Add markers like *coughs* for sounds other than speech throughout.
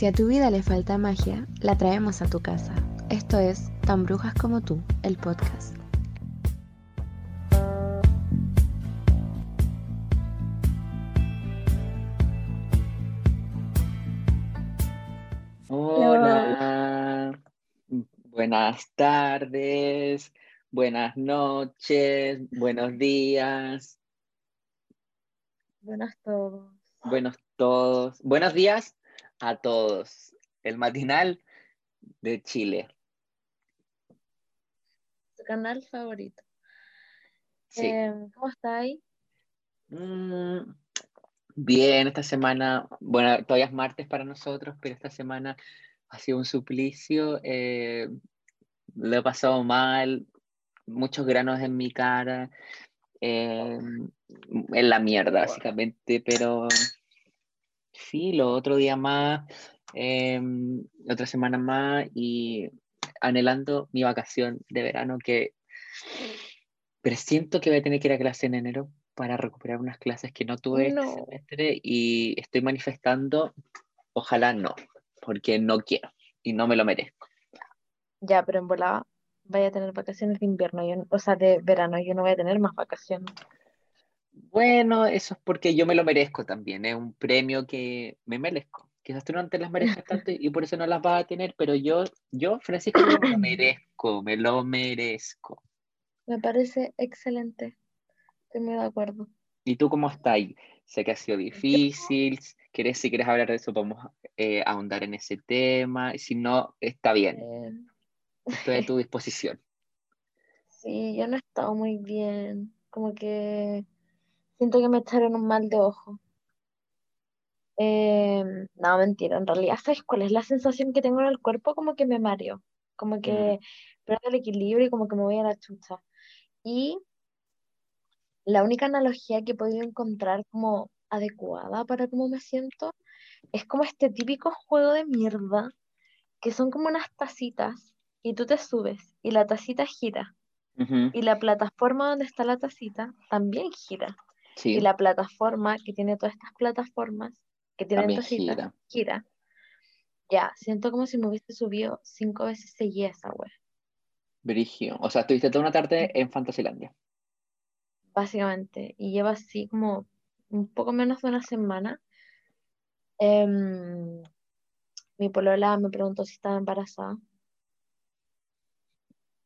Si a tu vida le falta magia, la traemos a tu casa. Esto es Tan Brujas como tú, el podcast. Hola, buenas tardes, buenas noches, buenos días, Buenas todos. buenos todos, buenos días a todos. El matinal de Chile. Tu canal favorito. Sí. Em, ¿cómo estáis? Mm, bien, esta semana, bueno, todavía es martes para nosotros, pero esta semana ha sido un suplicio. eh, lo he pasado mal, muchos granos en mi cara, eh, en la mierda, básicamente, pero sí, lo otro día más, eh, otra semana más y anhelando mi vacación de verano que presiento que voy a tener que ir a clase en enero para recuperar unas clases que no tuve este semestre y estoy manifestando, ojalá no, porque no quiero y no me lo merezco. Ya, pero en volada vaya a tener vacaciones de invierno, yo, o sea, de verano, yo no voy a tener más vacaciones. Bueno, eso es porque yo me lo merezco también, es un premio que me merezco. Quizás tú no te las merezcas *laughs* tanto y por eso no las vas a tener, pero yo, yo, Francisco, me lo *clears throat* merezco, me lo merezco. Me parece excelente. Estoy muy de acuerdo. ¿Y tú cómo estás? Sé que ha sido difícil, querés, si quieres hablar de eso, podemos eh, ahondar en ese tema, si no, está bien, estoy a tu *laughs* disposición. sí, yo no he estado muy bien. Como que siento que me echaron un mal de ojo. Em, no, mentira, en realidad, ¿sabes cuál es la sensación que tengo en el cuerpo? Como que me mareo, como que pierdo el equilibrio y como que me voy a la chucha. Y la única analogía que he podido encontrar como adecuada para cómo me siento es como este típico juego de mierda que son como unas tacitas y tú te subes y la tacita gira Ujú, y la plataforma donde está la tacita también gira Sí, y la plataforma que tiene todas estas plataformas que tienen tacitas gira. gira. Ya, siento como si me hubiese subido cinco veces seguida esa wea, Brigio. O sea, estuviste toda una tarde en Fantasilandia. básicamente. Y lleva así como un poco menos de una semana. Em, mi polola me preguntó si estaba embarazada.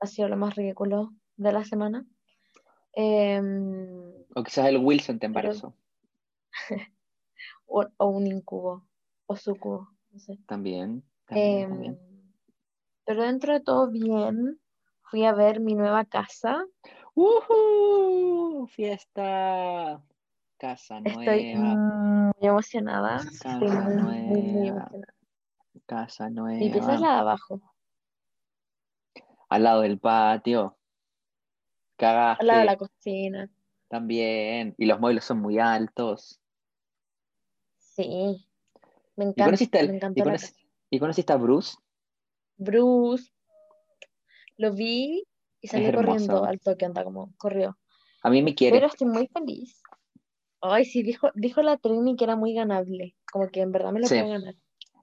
Ha sido lo más ridículo de la semana. Em, O quizás el Wilson te Pero- embarazó *laughs* o, o un incubo, o sucubo, no sé. también. También, Em, también. pero dentro de todo bien, fui a ver mi nueva casa. ¡Woohoo! ¡Fiesta! Casa Estoy nueva, muy emocionada. Estoy casa muy, muy, muy nueva, emocionada. casa Mi pieza es nueva. la de abajo, Al lado del patio. al lado de la Cagaste cocina. También. Y los muebles son muy altos. Sí, me ¿Y encanta, conociste, me y encantó conoc- y conociste a Bruce? Bruce, lo vi y salí corriendo al toque, anda como corrió. A mí me quiere. Pero estoy muy feliz. Ay, sí, dijo, dijo la Trini que era muy ganable, como que en verdad me lo Sí. puedo ganar.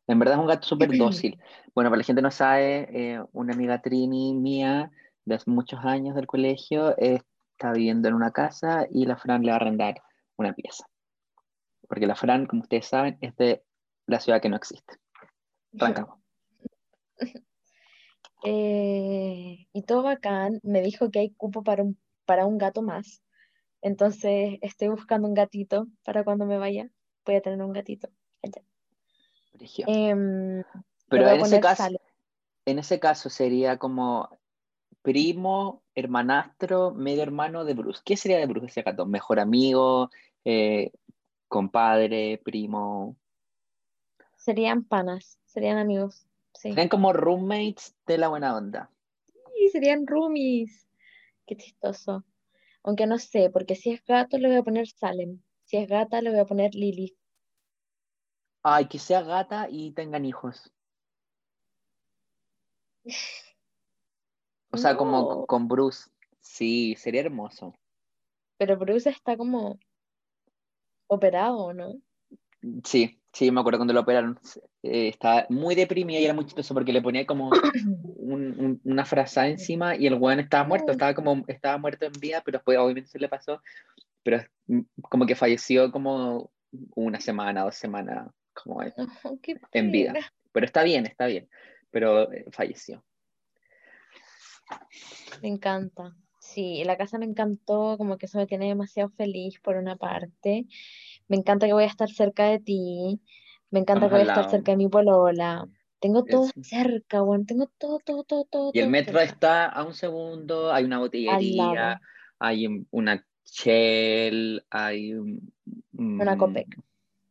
En verdad es un gato súper *clears throat* dócil. Bueno, para la gente que no sabe, eh, una amiga Trini mía de hace muchos años del colegio eh, está viviendo en una casa y la Fran le va a arrendar una pieza. Porque la Fran, como ustedes saben, es de la ciudad que no existe. Rancagua. *laughs* Eh, y todo bacán, me dijo que hay cupo para un, para un gato más. Entonces estoy buscando un gatito para cuando me vaya. Voy a tener un gatito. allá. Em, Pero en ese caso, Sale. en ese caso sería como primo, hermanastro, medio hermano de Bruce. ¿Qué sería de Bruce ese gato? ¿Mejor amigo? eh, compadre, primo. Serían panas, serían amigos. Sí. Serían como roommates de la buena onda. Sí, serían roomies. Qué chistoso. Aunque no sé, porque si es gato le voy a poner Salem. Si es gata le voy a poner Lily. Ay, que sea gata y tengan hijos. *laughs* O sea, como No. con Bruce. Sí, sería hermoso. Pero Bruce está como operado, ¿no? Sí, Sí, me acuerdo cuando lo operaron, eh, estaba muy deprimida y era muy chistoso porque le ponía como *coughs* un- un- una frase encima y el weón estaba muerto, estaba como, estaba muerto en vida, pero después obviamente se le pasó, pero mm, como que falleció como una semana, dos semanas, como Oh, *laughs* en vida. Pero está bien, está bien, pero eh, falleció. Me encanta. Sí, la casa me encantó, como que eso me tiene demasiado feliz por una parte. Me encanta que voy a estar cerca de ti. Me encanta que voy a estar cerca de mi polola. Tengo todo Eso. cerca, weón. Tengo todo, todo, todo, todo, Y el todo metro cerca. está a un segundo, hay una botillería, hay un- una Shell, hay un- Una mm, Copec.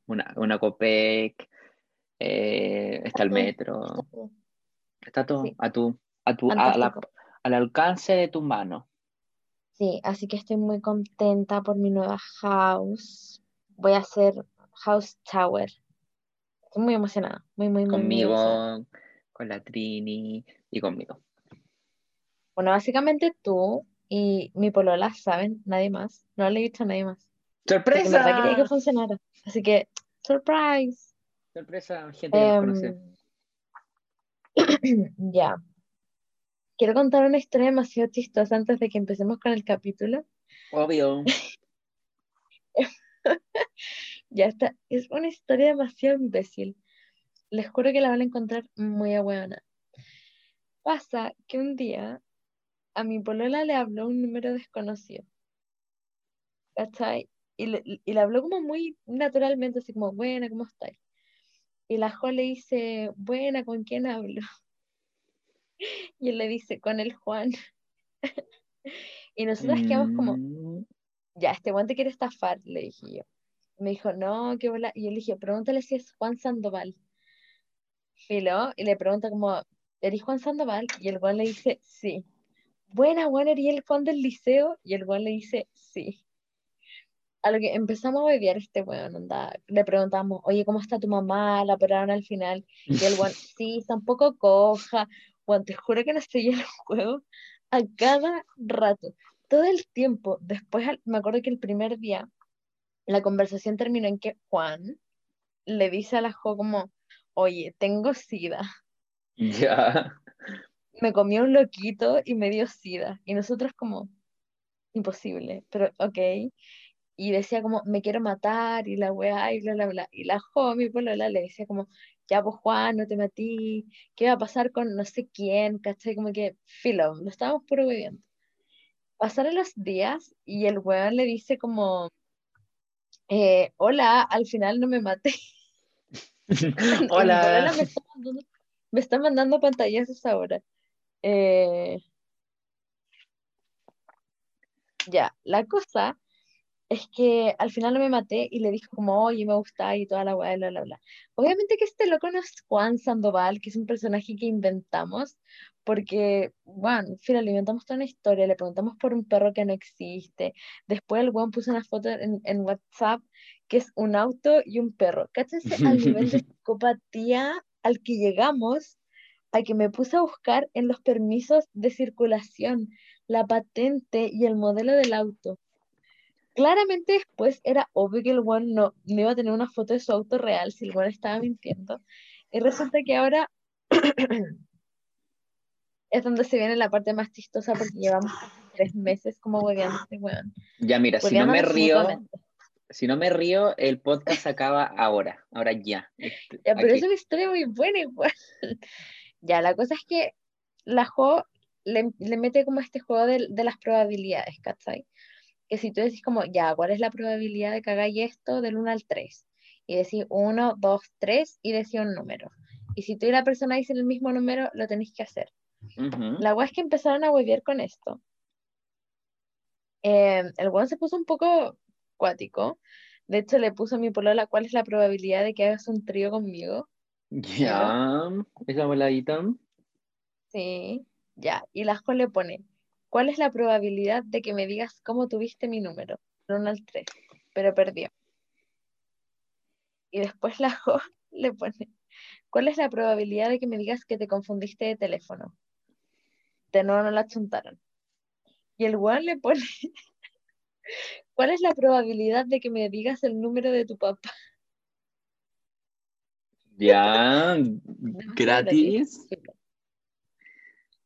una, una Copec, eh, está el metro, Está todo. está todo Sí, a tu, a tu, a la-. Al alcance de tu mano. Sí, así que estoy muy contenta por mi nueva house. Voy a hacer House Tower. Estoy muy emocionada. Muy, muy, muy. Conmigo, con la Trini y conmigo. Bueno, básicamente tú y mi polola saben, nadie más. No le he dicho a nadie más. Porque en verdad quería que ¡Sorpresa! funcionara. Así que, surprise. Sorpresa, gente que nos conoce. Em, *clears throat* ya. Quiero contar una historia demasiado chistosa antes de que empecemos con el capítulo. Obvio. *laughs* Ya está. Es una historia demasiado imbécil. Les juro que la van a encontrar muy ahueona. Pasa que un día a mi polola le habló un número desconocido. ¿Cachai? Y le, y le habló como muy naturalmente, así como, buena, ¿cómo estáis? Y la Jo le dice, buena, ¿con quién hablo? *laughs* Y él le dice, con el Juan. *laughs* Y nosotras quedamos como, Mm, ya, este Juan te quiere estafar, le dije yo. Me dijo, no, qué bola. Y yo le dije, pregúntale si es Juan Sandoval. Filo, y le pregunta como, ¿eres Juan Sandoval? Y el Juan le dice, sí. Buena, Juan, ¿eres el Juan del liceo? Y el Juan le dice, sí. A lo que empezamos a a este weón, onda. Le preguntamos, oye, ¿cómo está tu mamá? La operaron al final. Y el weón, *laughs* sí, está un poco coja. Juan, te juro que nos seguía el juego a cada rato. Todo el tiempo. Después, me acuerdo que el primer día, la conversación terminó en que Juan le dice a la Jo como, oye, tengo sida. *laughs* Ya. Me comió un loquito y me dio sida. Y nosotros como, imposible, pero ok. Y decía como, me quiero matar y la weá y bla, bla, bla. Y la mi polola, le decía como, ya pues Juan, no te matí, ¿qué va a pasar con no sé quién? ¿Cachai? Como que, filo, lo estábamos puro bebiendo. Pasaron los días y el weón le dice como, eh, hola, al final no me maté. *laughs* *laughs* Hola. me está mandando, me está mandando pantallazos ahora. Eh, ya, la cosa es que al final no me maté y le dijo como, oye, me gusta y toda la weá, bla, bla, bla. Obviamente que este loco no es Juan Sandoval, que es un personaje que inventamos, porque, bueno, fíjate, le inventamos toda una historia, le preguntamos por un perro que no existe. Después el weón puso una foto en, en WhatsApp que es un auto y un perro. Cáchense al nivel de *laughs* psicopatía al que llegamos, a que me puse a buscar en los permisos de circulación la patente y el modelo del auto. Claramente después era obvio que el one no, no iba a tener una foto de su auto real si el one estaba mintiendo. Y resulta que ahora *clears throat* es donde se viene la parte más chistosa porque llevamos tres meses como hueveando este weón. Ya, mira, si no me río, si no me río, el podcast acaba ahora, ahora ya. Este, Ya, pero aquí. es una historia muy buena igual. *laughs* Ya, la cosa es que la Jo le, le mete como este juego de, de las probabilidades, ¿cachai? Que si tú decís como, ya, ¿cuál es la probabilidad de que hagáis esto del 1 al 3? Y decís 1, 2, 3 y decís un número. Y si tú y la persona dicen el mismo número, lo tenéis que hacer. La weá es que empezaron a huevear con esto. Eh, el weón se puso un poco cuático. De hecho, le puso a mi polola cuál es la probabilidad de que hagas un trío conmigo. Ya, esa voladita. Sí, ya. Y la le pone, ¿cuál es la probabilidad de que me digas cómo tuviste mi número? Del 1 al 3, pero perdió. Y después la Jo *laughs* le pone, ¿cuál es la probabilidad de que me digas que te confundiste de teléfono? De nuevo no la chuntaron. Y el weón le pone, *laughs* ¿cuál es la probabilidad de que me digas el número de tu papá? Ya, *laughs* gratis.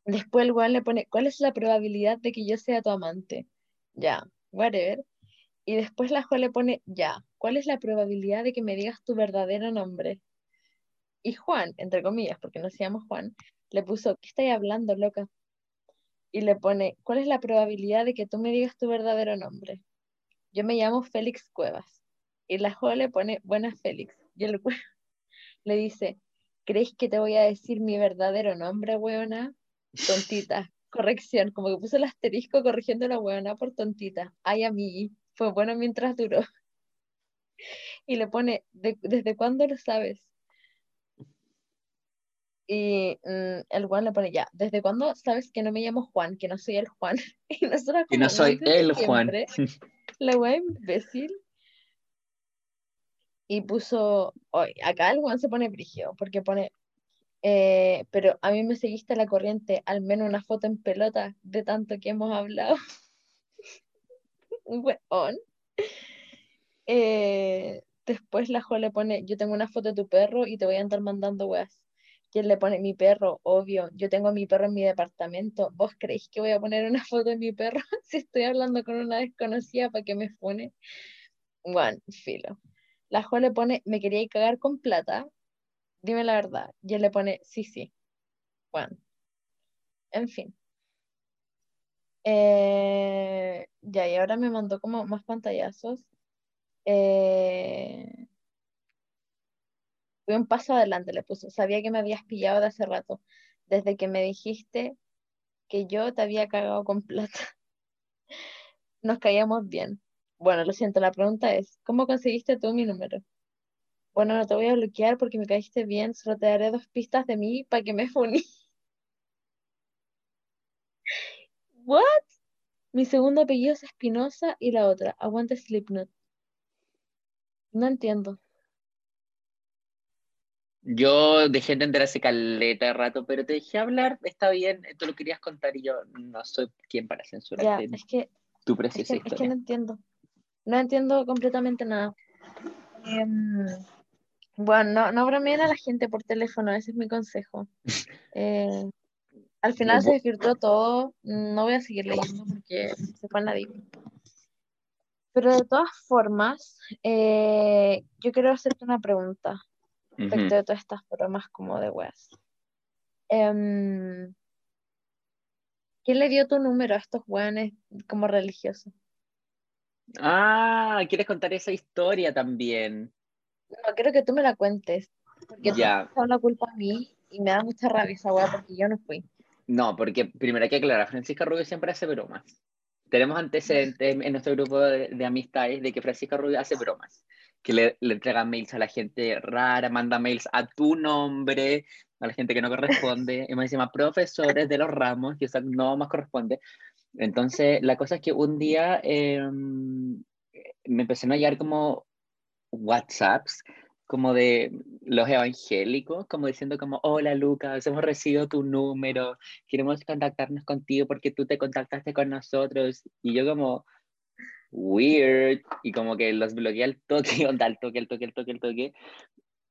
Después el weón le pone, ¿cuál es la probabilidad de que yo sea tu amante? Ya, whatever. Y después la Juan le pone, ya, ¿cuál es la probabilidad de que me digas tu verdadero nombre? Y Juan, entre comillas, porque no se llama Juan, le puso, ¿qué estáis hablando, loca? Y le pone, ¿cuál es la probabilidad de que tú me digas tu verdadero nombre? Yo me llamo Félix Cuevas. Y la Juan le pone, buenas Félix. Y el *laughs* le dice, ¿crees que te voy a decir mi verdadero nombre, weona? Tontita. Corrección, como que puso el asterisco corrigiendo la weona por tontita. Ay, a mí, fue bueno mientras duró. Y le pone, "¿De- ¿desde cuándo lo sabes? Y mm, el Juan le pone, ya, ¿desde cuándo sabes que no me llamo Juan, que no soy el Juan? *laughs* Y nosotros no soy "Desde el Juan. siempre". *laughs* La wea imbécil. Y puso, hoy acá el Juan se pone brigio, porque pone, eh, pero a mí me seguiste la corriente, al menos una foto en pelota de tanto que hemos hablado. *laughs* Weón. Eh, después la Jo le pone, yo tengo una foto de tu perro y te voy a andar mandando weas. Y él le pone, mi perro, obvio, yo tengo mi perro en mi departamento. ¿Vos creéis que voy a poner una foto de mi perro *laughs* si estoy hablando con una desconocida para que me fune? Bueno, filo. La Jo le pone, me quería cagar con plata, dime la verdad. Y él le pone, sí, sí. Bueno, en fin. Eh, ya, y ahora me mandó como más pantallazos. Eh, fui un paso adelante, le puso. Sabía que me habías pillado de hace rato, desde que me dijiste que yo te había cagado con plata. *laughs* Nos caíamos bien. Bueno, lo siento, la pregunta es, ¿cómo conseguiste tú mi número? Bueno, no te voy a bloquear porque me caíste bien, solo te daré dos pistas de mí para que me funí. *laughs* ¿What? Mi segundo apellido es Espinosa y la otra, aguante Slipknot. No entiendo. Yo dejé de entender hace caleta de rato, pero te dejé hablar, está bien, tú lo querías contar y yo no soy quien para Ya, censurarte es que, tu es preciosa que, es que no historia. entiendo. No entiendo completamente nada. Em, bueno, no, no bromeen a la gente por teléfono, ese es mi consejo. *laughs* Eh, al final se desvirtuó todo, no voy a seguir leyendo porque se fue nadie. Pero de todas formas, eh, yo quiero hacerte una pregunta respecto Ujú. de todas estas bromas como de weas. Em, ¿quién le dio tu número a estos weones como religiosos? Ah, ¿quieres contar esa historia también? No, quiero que tú me la cuentes, porque tú me Ya, has echado la culpa a mí y me da mucha rabia esa wea porque yo no fui. no, porque primero hay que aclarar, Francisca Rubio siempre hace bromas. Tenemos antecedentes en nuestro grupo de, de amistades de que Francisca Rubio hace bromas, que le, le entrega mails a la gente rara, manda mails a tu nombre, a la gente que no corresponde, y más encima profesores de los ramos, que eso no más corresponde. Entonces, la cosa es que un día eh, me empezaron a llegar como WhatsApps como de los evangélicos, como diciendo como, hola Lucas, hemos recibido tu número, queremos contactarnos contigo porque tú te contactaste con nosotros. Y yo como, weird, y como que los bloqueé al toque, *laughs* onda, al toque, al toque, al toque, al toque.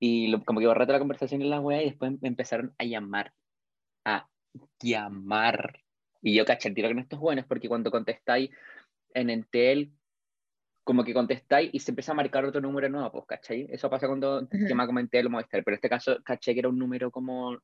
Y lo- como que borré toda la conversación en la web y después me empezaron a llamar, a llamar. Y yo caché el tiro con estos buenos porque cuando contestáis en Entel, como que contestáis y se empieza a marcar otro número nuevo, pues, ¿cachai? Eso pasa cuando llama como Entel o Movistar, pero en este caso caché que era un número como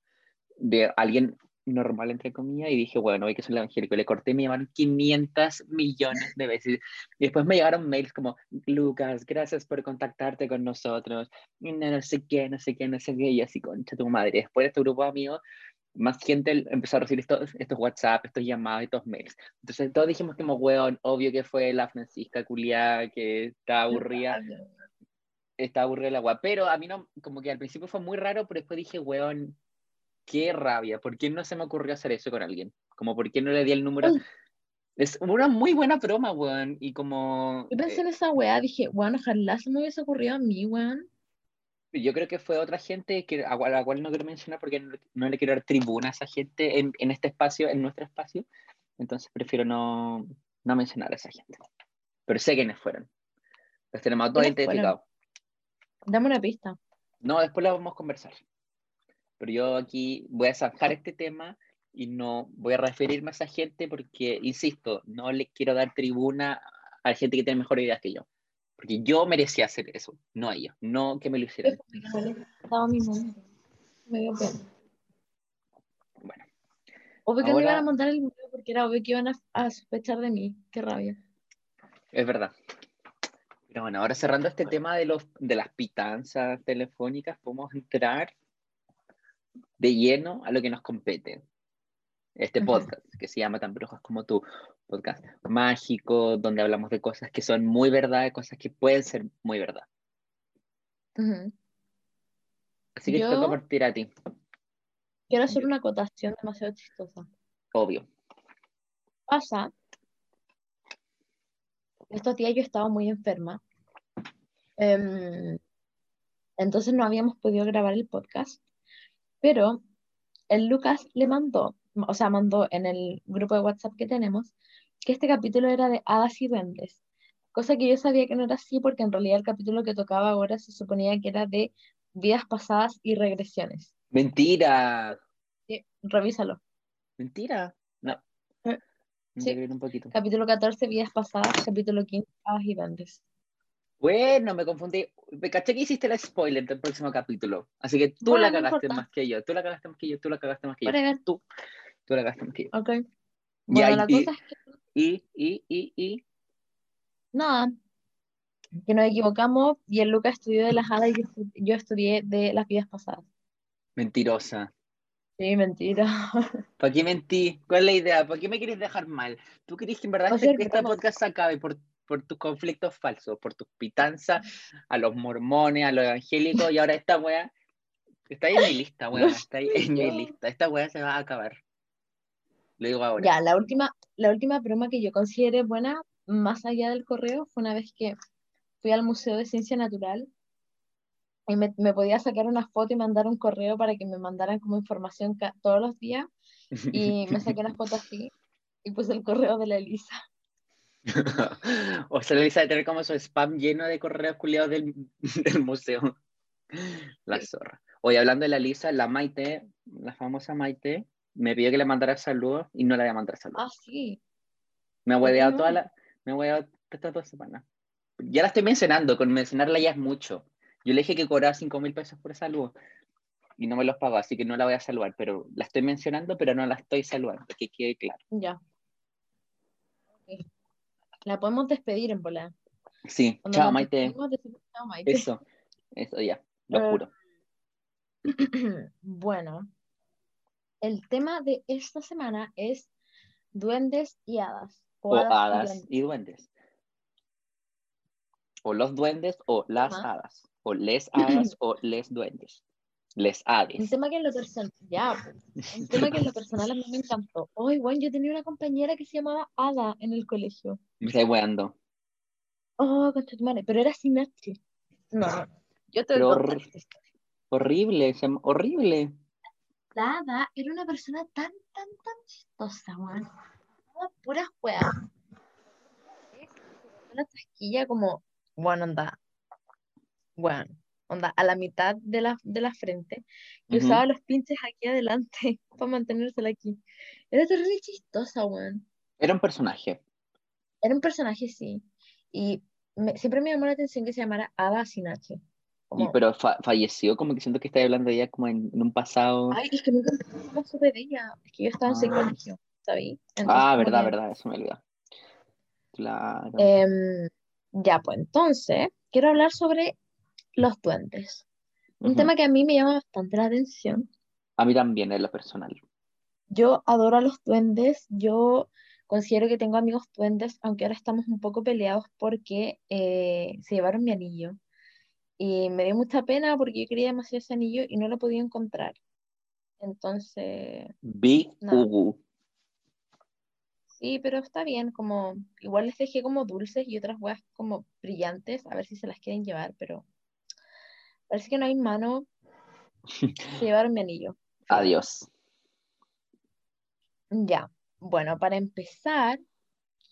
de alguien normal, entre comillas, y dije, bueno, hoy que soy el evangélico, y le corté me llamaron 500 millones de veces. Y después me llegaron mails como, Lucas, gracias por contactarte con nosotros, no, no sé qué, no sé qué, no sé qué, y así, concha tu madre. Después de este grupo de amigos, más gente empezó a recibir estos, estos WhatsApp, estos llamados, estos mails. Entonces todos dijimos como, weón, obvio que fue la Francisca culiada que está aburrida, está aburrida la agua. Pero a mí no, como que al principio fue muy raro, pero después dije, weón, qué rabia, ¿por qué no se me ocurrió hacer eso con alguien? Como, ¿por qué no le di el número? Es una muy buena broma, weón, y como... Yo pensé eh, en esa weá, dije, bueno, ojalá se me hubiese ocurrido a mí, weón. Yo creo que fue otra gente que, a, la cual no quiero mencionar porque no, no le quiero dar tribuna a esa gente en, en este espacio, en nuestro espacio. Entonces prefiero no, no mencionar a esa gente. Pero sé quiénes fueron. Los tenemos a todos identificados. Dame una pista. No, después la vamos a conversar. Pero yo aquí voy a zanjar este tema y no voy a referirme a esa gente porque, insisto, no le quiero dar tribuna a la gente que tiene mejores ideas que yo. Porque yo merecía hacer eso, no ellos, no que me lo hicieran. Me dio pena. Bueno, Obvio que no iban a montar el video porque era obvio que iban a, a sospechar de mí. Qué rabia. es verdad. Pero bueno, ahora cerrando este tema de, los, de las pitanzas telefónicas, podemos entrar de lleno a lo que nos compete. Este podcast, que se llama Tan Brujas como tú, podcast mágico, donde hablamos de cosas que son muy verdad, cosas que pueden ser muy verdad. Ujú. Así que te Yo- toca partir a ti, Quiero hacer una acotación demasiado chistosa. obvio. Pasa, estos días yo estaba muy enferma. Em, entonces no habíamos podido grabar el podcast. Pero el Lucas le mandó, o sea, mandó en el grupo de WhatsApp que tenemos, que este capítulo era de hadas y duendes. Cosa que yo sabía que no era así porque en realidad el capítulo que tocaba ahora se suponía que era de vidas pasadas y regresiones. Mentira, Sí, revísalo. mentira. No. Eh, sí. un poquito. Capítulo 14, vidas pasadas. Capítulo 15, hadas y duendes. Bueno, me confundí. Me caché que hiciste el spoiler del próximo capítulo. Así que tú Bueno, la no cagaste importa. más que yo. Tú la cagaste más que yo. Tú la cagaste más que yo. Tú, tú la cagaste más que yo. Ok. Bueno, la y- cosa es que Y, y, y, y. nada, que nos equivocamos y el Lucas estudió de las hadas y yo, estu- yo estudié de las vidas pasadas. Mentirosa. Sí, mentira. *laughs* ¿Para qué mentí? ¿Cuál es la idea? ¿Por qué me quieres dejar mal? ¿Tú querés que en verdad O este, sea, este bueno. podcast se acabe por, por tus conflictos falsos, por tus pitanzas a los mormones, a los evangélicos y ahora esta wea está ahí en mi lista, wea. Está ahí en mi lista. Esta wea se va a acabar. Lo digo ahora. Ya, la última, la última broma que yo consideré buena, más allá del correo, fue una vez que fui al Museo de Ciencia Natural y me, me podía sacar una foto y mandar un correo para que me mandaran como información todos los días y me saqué una foto así y puse el correo de la Elisa. *laughs* o sea, Elisa de tener como su spam lleno de correos culiados del, *laughs* del museo. La zorra. Oye, hablando de la Lisa, la Maite, la famosa Maite, me pidió que le mandara saludos y no le voy a mandar saludos. Ah, sí. me ha ¿por qué hueveado toda la, me ha estas dos semanas. Ya la estoy mencionando, con mencionarla ya es mucho. Yo le dije que cobraba 5 mil pesos por salud y no me los pagó, así que no la voy a saludar, pero la estoy mencionando, pero no la estoy saludando, que quede claro. Ya. La podemos despedir en volar. Sí, Cuando chao Maite, despedimos, decimos chao, Maite. eso, eso ya, lo Eh, juro. *clears throat* Bueno, el tema de esta semana es duendes y hadas. O hadas y duendes. y duendes. O los duendes o las hadas. O les hadas o les duendes. Les Un hades. tema que en lo personal, ya, pues, un tema que en lo personal a mí me encantó. Hoy, bueno, yo tenía una compañera que se llamaba Ada en el colegio. Me estoy weando. Oh, concha tu madre, pero era sin H. No. Yo te contar hor-. Horrible, horrible. La Ada era una persona tan, tan, tan chistosa, weón. Puras weas. La tasquilla como, bueno, onda, bueno, onda, a la mitad de la, de la frente y Ujú. usaba los pinches aquí adelante *laughs* para mantenérsela aquí. Era terrible chistosa, weón. Era un personaje. Era un personaje, sí. Y me- siempre me llamó la atención que se llamara Ada sin H. Y, Como, pero fa- falleció, como que siento que está hablando de ella como en, en un pasado. ay, es que nunca nunca supe de ella. Es que yo estaba en Ah. psicología. Entonces, ah, como verdad, que- verdad, eso me olvidó. Claro. Em, ya, pues entonces, quiero hablar sobre los duendes. Un tema que a mí me llama bastante la atención. A mí también, en lo personal. Yo adoro a los duendes. Yo considero que tengo amigos duendes, aunque ahora estamos un poco peleados porque eh, se llevaron mi anillo. Y me dio mucha pena porque yo quería demasiado ese anillo y no lo podía encontrar. Entonces, Big. Ugu. sí, pero está bien, como igual les dejé como dulces y otras huevas como brillantes, a ver si se las quieren llevar, pero parece que no hay mano. *laughs* Se llevaron mi anillo. Adiós. Ya, bueno, para empezar,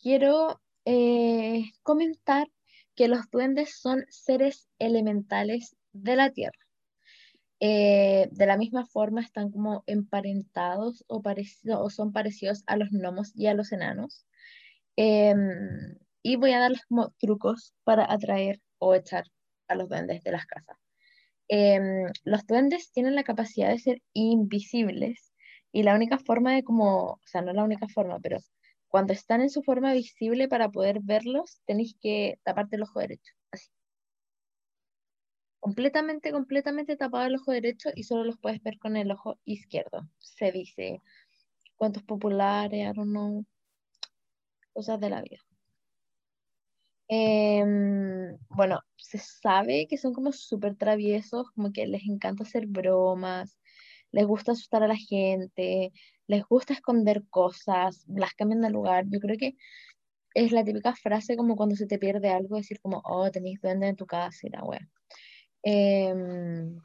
quiero eh, comentar que los duendes son seres elementales de la tierra. Eh, de la misma forma están como emparentados o, parecido, o son parecidos a los gnomos y a los enanos. Em, y voy a darles como trucos para atraer o echar a los duendes de las casas. Em, los duendes tienen la capacidad de ser invisibles y la única forma de como, o sea, no la única forma, pero cuando están en su forma visible para poder verlos, tenéis que taparte el ojo derecho, así. Completamente, completamente tapado el ojo derecho y solo los puedes ver con el ojo izquierdo. Se dice, cuentos populares, I don't know, cosas de la vida. Em, bueno, se sabe que son como súper traviesos, como que les encanta hacer bromas, les gusta asustar a la gente, les gusta esconder cosas, las cambian de lugar. Yo creo que es la típica frase como cuando se te pierde algo, decir como, oh, tenéis duende en tu casa y la wea. Em,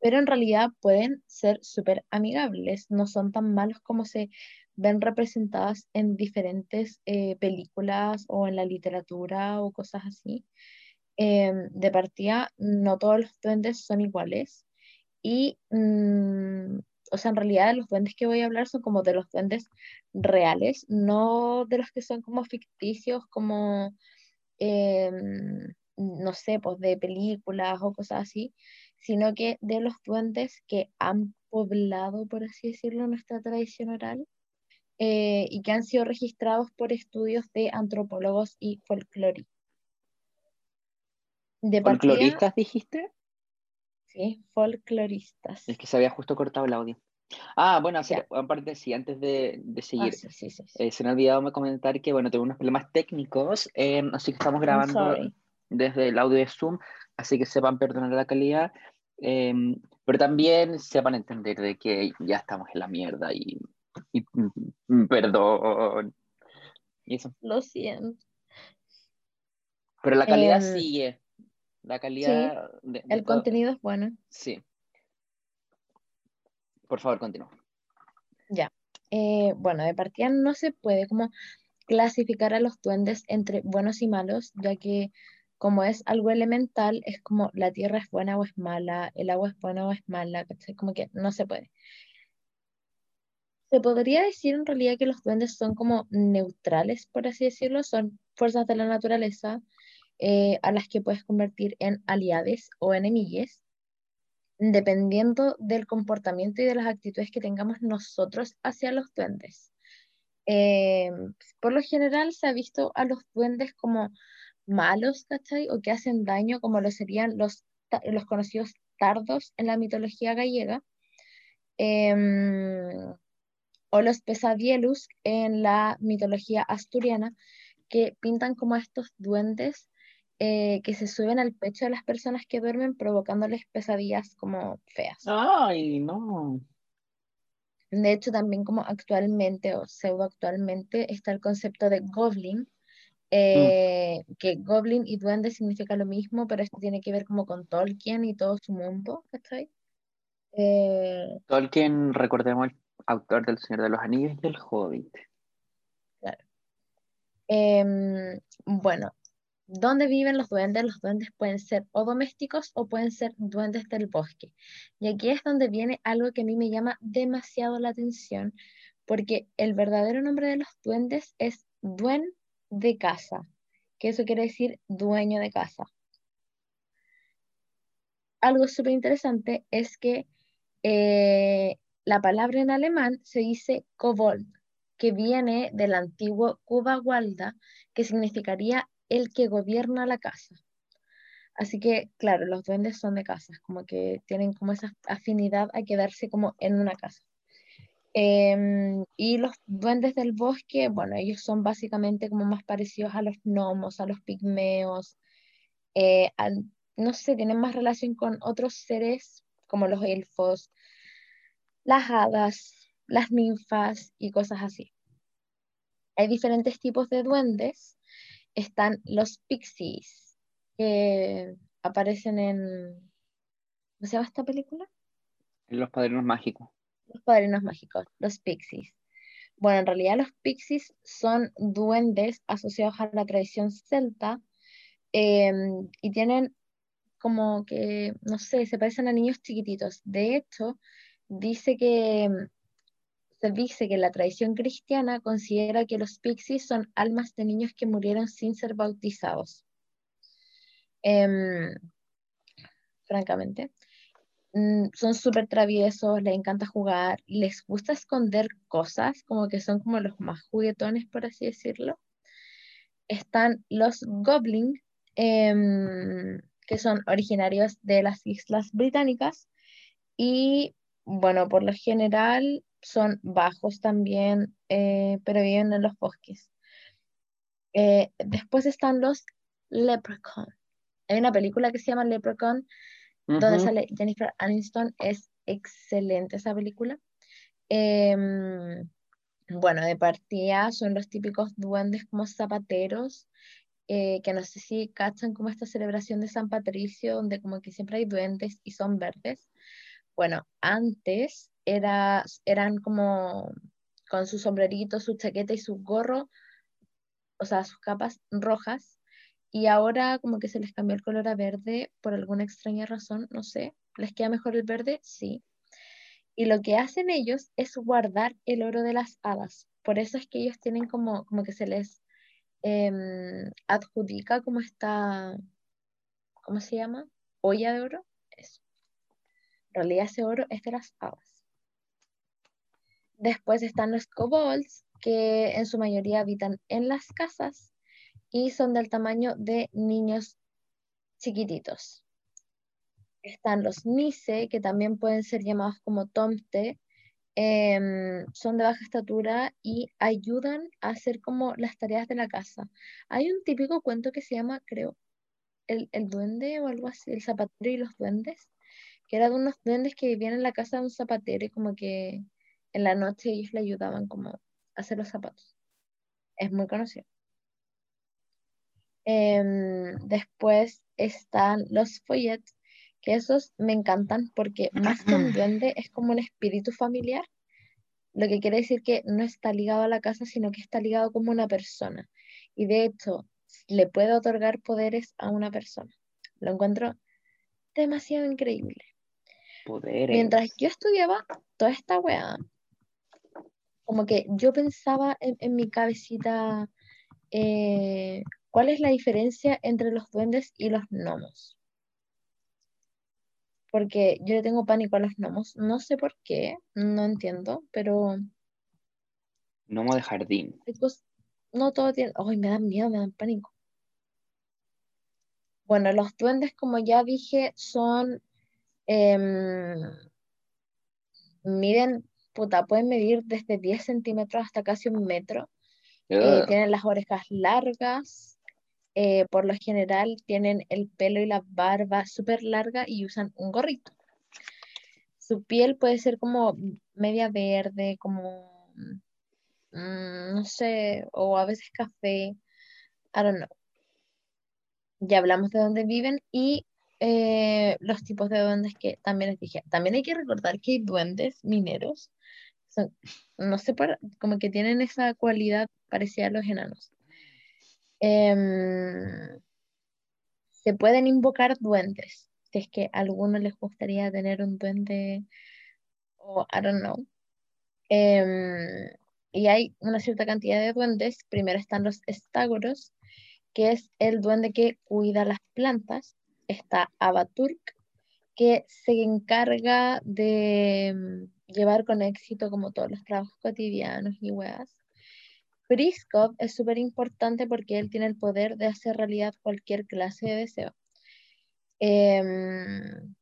pero en realidad pueden ser súper amigables, no son tan malos como se ven representadas en diferentes eh, películas o en la literatura o cosas así. Em, de partida, no todos los duendes son iguales y, mm, o sea, en realidad los duendes que voy a hablar son como de los duendes reales, no de los que son como ficticios, como, em, no sé, pues de películas o cosas así, sino que de los duendes que han poblado, por así decirlo, nuestra tradición oral eh, y que han sido registrados por estudios de antropólogos y folcloristas. ¿Folcloristas dijiste? Sí, folcloristas. Es que se había justo cortado el audio. Ah, bueno, aparte sí, antes de, de ah, seguir, eh, se me ha olvidado comentar que, bueno, tengo unos problemas técnicos, eh, así que estamos grabando desde el audio de Zoom, así que sepan perdonar la calidad, pero también sepan entender de que ya estamos en la mierda y *laughs* y, mm, perdón. Y eso. Lo siento. Pero la calidad em, sigue. La calidad. el contenido es bueno. Sí. Por favor, continúa. Ya. Eh, bueno, de partida no se puede como clasificar a los duendes entre buenos y malos, ya que como es algo elemental, es como la tierra es buena o es mala, el agua es buena o es mala, como que no se puede. Se podría decir en realidad que los duendes son como neutrales, por así decirlo, son fuerzas de la naturaleza eh, a las que puedes convertir en aliades o enemigues, dependiendo del comportamiento y de las actitudes que tengamos nosotros hacia los duendes. Eh, por lo general se ha visto a los duendes como malos, ¿cachai? O que hacen daño, como lo serían los, los conocidos tardos en la mitología gallega. Em, o los pesadielus en la mitología asturiana, que pintan como estos duendes eh, que se suben al pecho de las personas que duermen, provocándoles pesadillas como feas. Ay, no. De hecho, también como actualmente o pseudo actualmente está el concepto de goblin, eh, mm. que goblin y duende significa lo mismo, pero esto tiene que ver como con Tolkien y todo su mundo, ¿cachai? Eh, Tolkien, recordemos autor del Señor de los Anillos y del Hobbit. Claro. Em, bueno, ¿dónde viven los duendes? Los duendes pueden ser o domésticos o pueden ser duendes del bosque. Y aquí es donde viene algo que a mí me llama demasiado la atención, porque el verdadero nombre de los duendes es duen de casa, que eso quiere decir dueño de casa. Algo súper interesante es que eh, la palabra en alemán se dice Kobold, que viene del antiguo Kuba-Walda, que significaría el que gobierna la casa. Así que, claro, los duendes son de casas, como que tienen como esa afinidad a quedarse como en una casa. Em, y los duendes del bosque, bueno, ellos son básicamente como más parecidos a los gnomos, a los pigmeos, eh, no sé, tienen más relación con otros seres como los elfos, las hadas, las ninfas y cosas así. Hay diferentes tipos de duendes. Están los pixies, que aparecen en... ¿Cómo se llama esta película? Los padrinos mágicos. Los padrinos mágicos, los pixies. Bueno, en realidad los pixies son duendes asociados a la tradición celta em, y tienen como que, no sé, se parecen a niños chiquititos. De hecho, dice que se dice que la tradición cristiana considera que los pixies son almas de niños que murieron sin ser bautizados. Em, francamente. Mm, son súper traviesos, les encanta jugar, les gusta esconder cosas, como que son como los más juguetones, por así decirlo. Están los goblins, em, que son originarios de las Islas Británicas, y bueno, por lo general son bajos también, eh, pero viven en los bosques. Eh, después están los leprechaun. Hay una película que se llama Leprechaun, donde sale Jennifer Aniston. Es excelente esa película. Em, bueno, de partida son los típicos duendes como zapateros, eh, que no sé si cachan como esta celebración de San Patricio, donde como que siempre hay duendes y son verdes. Bueno, antes era, eran como con su sombrerito, su chaqueta y su gorro, o sea, sus capas rojas, y ahora como que se les cambió el color a verde por alguna extraña razón, no sé. ¿Les queda mejor el verde? Sí. Y lo que hacen ellos es guardar el oro de las hadas. Por eso es que ellos tienen como, como que se les em, adjudica como esta, ¿cómo se llama? Olla de oro. En realidad ese oro es de las hadas. Después están los kobolds, que en su mayoría habitan en las casas y son del tamaño de niños chiquititos. Están los Nise, que también pueden ser llamados como Tomte, em, son de baja estatura y ayudan a hacer como las tareas de la casa. Hay un típico cuento que se llama, creo, el, el duende o algo así, el zapatero y los duendes, que era de unos duendes que vivían en la casa de un zapatero y como que en la noche ellos le ayudaban como a hacer los zapatos. Es muy conocido. Em, después están los follets, que esos me encantan porque más que un *clears throat* duende es como un espíritu familiar, lo que quiere decir que no está ligado a la casa, sino que está ligado como una persona. Y de hecho, le puede otorgar poderes a una persona. Lo encuentro demasiado increíble. Mientras yo estudiaba toda esta weá, como que yo pensaba en, mi cabecita, eh, ¿Cuál es la diferencia entre los duendes y los gnomos? Porque yo le tengo pánico a los gnomos. No sé por qué, no entiendo, pero. Gnomo de jardín. No todo tiene. Ay, me dan miedo, me dan pánico. Bueno, los duendes, como ya dije, son. Em, miden, puta, pueden medir desde 10 centímetros hasta casi un metro. Eh, tienen las orejas largas, eh, por lo general tienen el pelo y la barba súper larga y usan un gorrito. Su piel puede ser como media verde, como, mm, no sé, o a veces café, I don't know. Ya hablamos de dónde viven y eh, los tipos de duendes que también les dije. También hay que recordar que hay duendes mineros, no sé, como que tienen esa cualidad parecida a los enanos. Em, se pueden invocar duendes, si es que a alguno les gustaría tener un duende o I don't know. Em, y hay una cierta cantidad de duendes. Primero están los estágoros, que es el duende que cuida las plantas. Está Abaturk, que se encarga de em, llevar con éxito como todos los trabajos cotidianos y weas. Briskov es súper importante porque él tiene el poder de hacer realidad cualquier clase de deseo. Em,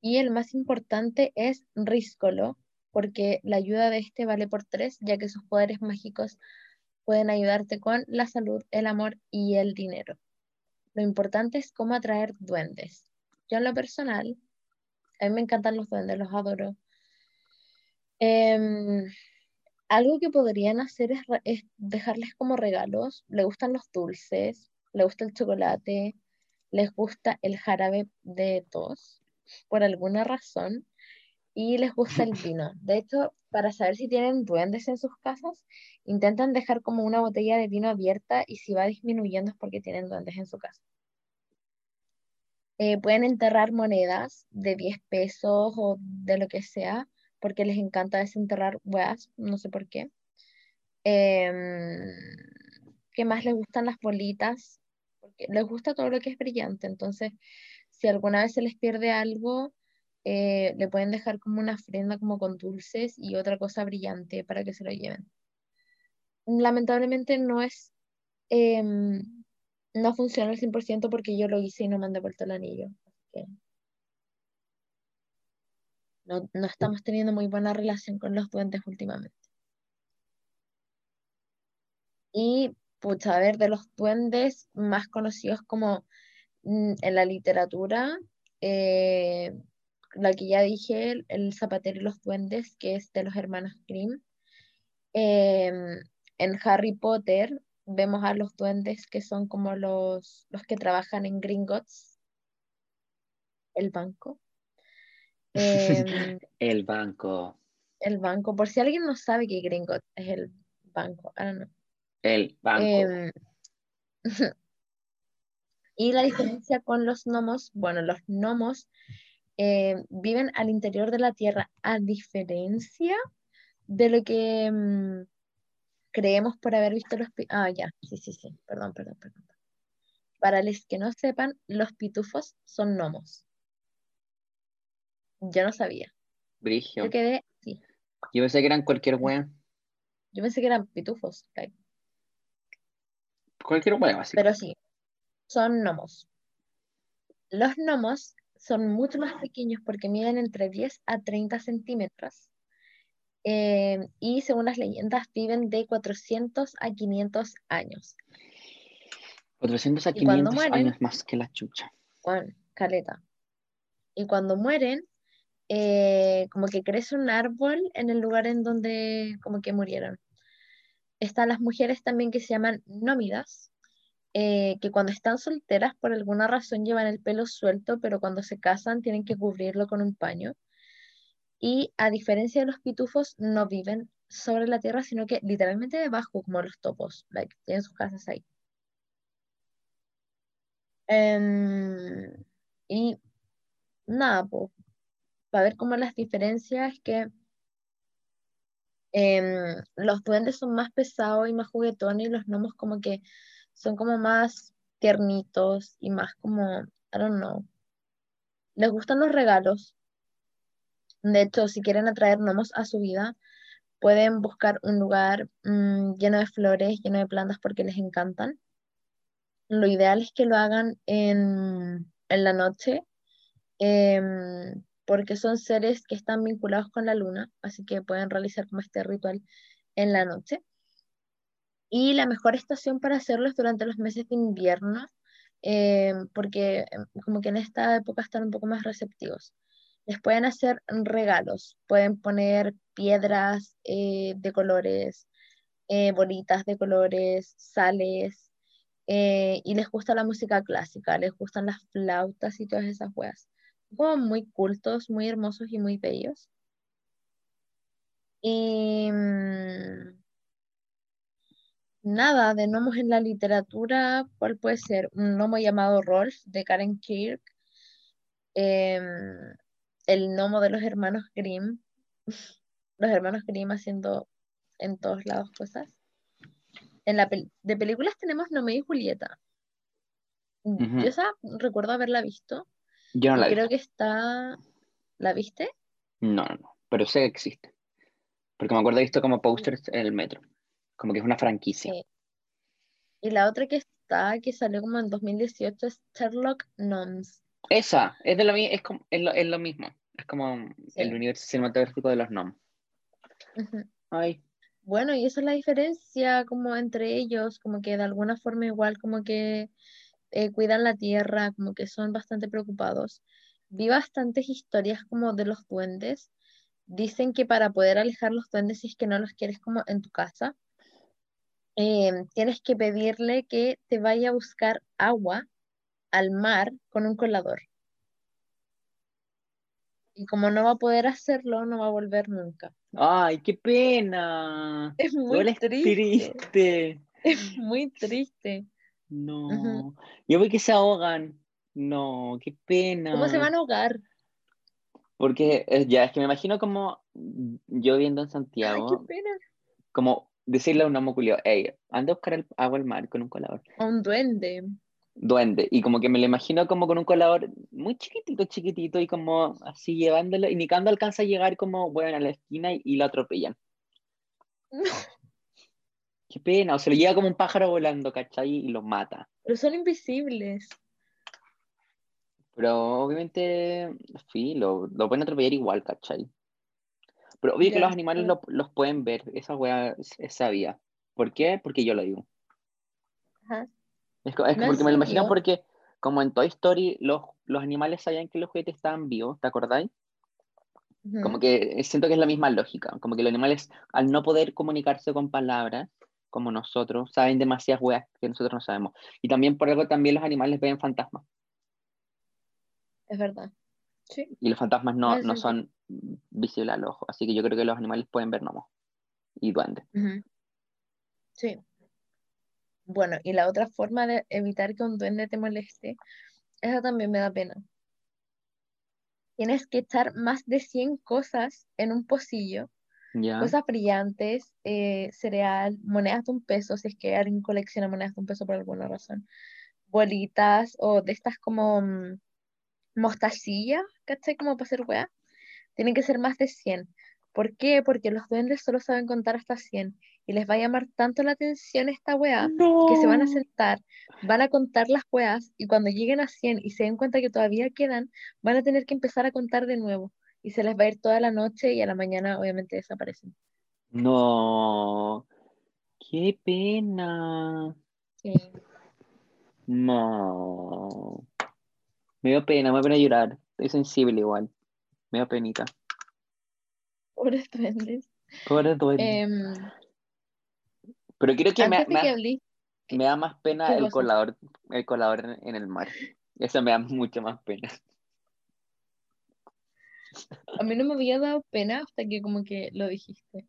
y el más importante es Riscolo, porque la ayuda de este vale por tres, ya que sus poderes mágicos pueden ayudarte con la salud, el amor y el dinero. Lo importante es cómo atraer duendes. Yo en lo personal, a mí me encantan los duendes, los adoro. Em, algo que podrían hacer es, dejarles como regalos. Le gustan los dulces, le gusta el chocolate, les gusta el jarabe de tos, por alguna razón, y les gusta el vino. De hecho, para saber si tienen duendes en sus casas, intentan dejar como una botella de vino abierta y si va disminuyendo es porque tienen duendes en su casa. Eh, pueden enterrar monedas de 10 pesos o de lo que sea, porque les encanta desenterrar weas, no sé por qué. Em, ¿qué más les gustan las bolitas? Porque les gusta todo lo que es brillante, entonces si alguna vez se les pierde algo, eh, le pueden dejar como una ofrenda como con dulces y otra cosa brillante para que se lo lleven. Lamentablemente no es, em, no funciona al 100% porque yo lo hice y no me han devuelto el anillo. no, no estamos teniendo muy buena relación con los duendes últimamente. Y, pucha, a ver, de los duendes más conocidos como mm, en la literatura, eh, la que ya dije, el, zapatero y los duendes, que es de los hermanos Grimm. Em, en Harry Potter vemos a los duendes que son como los, los que trabajan en Gringotts, el banco. Em, *laughs* el banco. El banco, por si alguien no sabe que Gringotts es el banco, I don't know. El banco. Em, *laughs* y la diferencia con los gnomos, bueno, los gnomos eh, viven al interior de la Tierra, a diferencia de lo que mm, creemos por haber visto los... Ah, ya, sí, sí, sí, perdón, perdón, perdón. Para los que no sepan, los pitufos son gnomos. Yo no sabía. Brigio. Yo quedé, sí. Yo pensé que eran cualquier weón. Yo pensé que eran pitufos. Cualquier weón, así. Pero sí, son gnomos. Los gnomos son mucho más pequeños porque miden entre 10 a 30 centímetros. Eh, y según las leyendas viven de 400 a 500 años. 400 a 500 años más que la chucha. Bueno, caleta. Y cuando mueren, eh, como que crece un árbol en el lugar en donde como que murieron. Están las mujeres también que se llaman nómidas, eh, que cuando están solteras por alguna razón llevan el pelo suelto, pero cuando se casan tienen que cubrirlo con un paño. Y a diferencia de los pitufos, no viven sobre la tierra, sino que literalmente debajo, como los topos, like, tienen sus casas ahí. Em, y nada, pues, para ver cómo las diferencias que em, los duendes son más pesados y más juguetones y los gnomos como que son como más tiernitos y más como, I don't know. Les gustan los regalos. De hecho, si quieren atraer gnomos a su vida, pueden buscar un lugar mm, lleno de flores, lleno de plantas porque les encantan. Lo ideal es que lo hagan en, la noche, em, porque son seres que están vinculados con la luna, así que pueden realizar como este ritual en la noche. Y la mejor estación para hacerlo es durante los meses de invierno, eh, porque em, como que en esta época están un poco más receptivos. Les pueden hacer regalos, pueden poner piedras eh, de colores, eh, bolitas de colores, sales, y les gusta la música clásica, les gustan las flautas y todas esas cosas. Como muy cultos, muy hermosos y muy bellos. Y mm, nada de gnomos en la literatura, ¿cuál puede ser? Un gnomo llamado Rolf de Karen Kirk, em, el gnomo de los hermanos Grimm, *laughs* los hermanos Grimm haciendo en todos lados cosas. En la de películas tenemos Nomé y Julieta. Yo esa recuerdo haberla visto. Yo no la Creo que está. ¿La viste? No, no, no. Pero sé que existe. Porque me acuerdo de visto como posters en el metro. Como que es una franquicia. Y la otra que está, que salió como en 2018, es Sherlock Gnomes. Esa, es, de lo, es, como, es, lo, es lo mismo. Es como el universo cinematográfico de los gnomes. Ay. Bueno, y esa es la diferencia como entre ellos, como que de alguna forma igual como que eh, cuidan la tierra, como que son bastante preocupados. Vi bastantes historias como de los duendes. Dicen que para poder alejar los duendes si es que no los quieres como en tu casa, Em, tienes que pedirle que te vaya a buscar agua al mar con un colador. Y como no va a poder hacerlo, no va a volver nunca. ¡Ay, qué pena! Es muy triste. Es muy triste. No. Yo veo que se ahogan. No, qué pena. ¿Cómo se van a ahogar? Porque eh, ya, es que me imagino como yo viviendo en Ay, Santiago, qué pena. como decirle a un homo culiao, hey, anda a buscar el agua al mar con un colador. A un duende. Duende. Y como que me lo imagino como con un colador muy chiquitito, chiquitito, y como así llevándolo, y ni cuando alcanza a llegar como, bueno, a la esquina y, y lo atropellan. No, Qué pena. O se lo lleva como un pájaro volando, ¿cachai? Y lo mata. pero son invisibles. Pero obviamente, sí, lo, lo pueden atropellar igual, ¿cachai? Pero obvio que Ya, los animales lo- los pueden ver, esa wea es, es sabia. ¿Por qué? Porque yo lo digo. Es, co- es que ¿No porque me lo imagino porque como en Toy Story los, los animales sabían que los juguetes estaban vivos, ¿te acordáis? Como que siento que es la misma lógica, como que los animales al no poder comunicarse con palabras, como nosotros, saben demasiadas weas que nosotros no sabemos. Y también por algo también los animales ven fantasmas. Es verdad. Sí. Y los fantasmas no, no son visibles al ojo. Así que yo creo que los animales pueden ver gnomos y duendes. Sí. Bueno, y la otra forma de evitar que un duende te moleste, esa también me da pena. Tienes que echar más de 100 cosas en un pocillo, cosas brillantes, eh, cereal, monedas de un peso, si es que alguien colecciona monedas de un peso por alguna razón, bolitas o de estas como mostacillas, ¿cachai? Como para hacer weá. Tienen que ser más de 100. ¿Por qué? Porque los duendes solo saben contar hasta 100 y les va a llamar tanto la atención esta weá que se van a sentar, van a contar las weas y cuando lleguen a 100 y se den cuenta que todavía quedan, van a tener que empezar a contar de nuevo y se les va a ir toda la noche y a la mañana obviamente desaparecen. No. Qué pena. Sí. No. Me dio pena, me dio pena llorar. Estoy sensible igual. Me dio penita. Pobres duendes. Pobre duende. Em, Pero creo que me, me- que hablé, me da más pena ¿Qué el colador, el colador en, el mar. Eso me da mucho más pena. a mí no me había dado pena hasta que como que lo dijiste.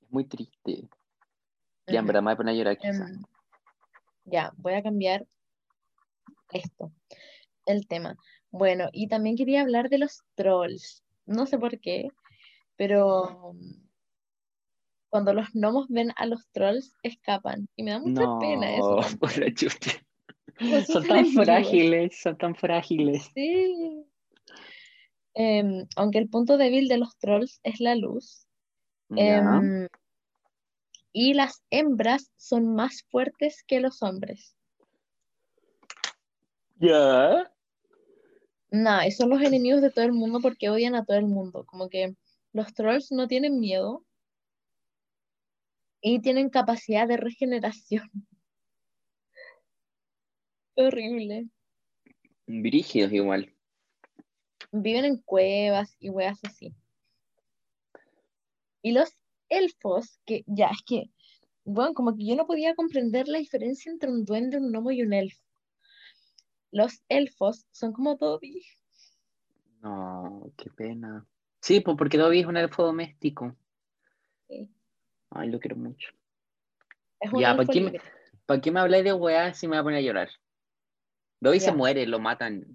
Es muy triste. Ya, en verdad me da pena llorar quizás. Em, ya, voy a cambiar esto, el tema. Bueno, y también quería hablar de los trolls. No sé por qué, pero um, cuando los gnomos ven a los trolls, escapan. Y me da mucha pena eso *laughs* por la. Pues Son tan frágiles, son tan frágiles. Sí. Em, aunque el punto débil de los trolls es la luz. Em, y las hembras son más fuertes que los hombres. Ya. Nah, y son los enemigos de todo el mundo porque odian a todo el mundo. Como que los trolls no tienen miedo y tienen capacidad de regeneración. *laughs* Horrible. Brígidos igual. Viven en cuevas y weas así. Y los elfos, que ya es que, bueno, como que yo no podía comprender la diferencia entre un duende, un gnomo y un elfo. Los elfos son como Dobby. No, qué pena. Sí, pues porque Dobby es un elfo doméstico. Sí. Ay, lo quiero mucho. Es un Ya, ¿para qué, me. ¿para qué me habláis de weá si me va a poner a llorar? Dobby se muere, lo matan.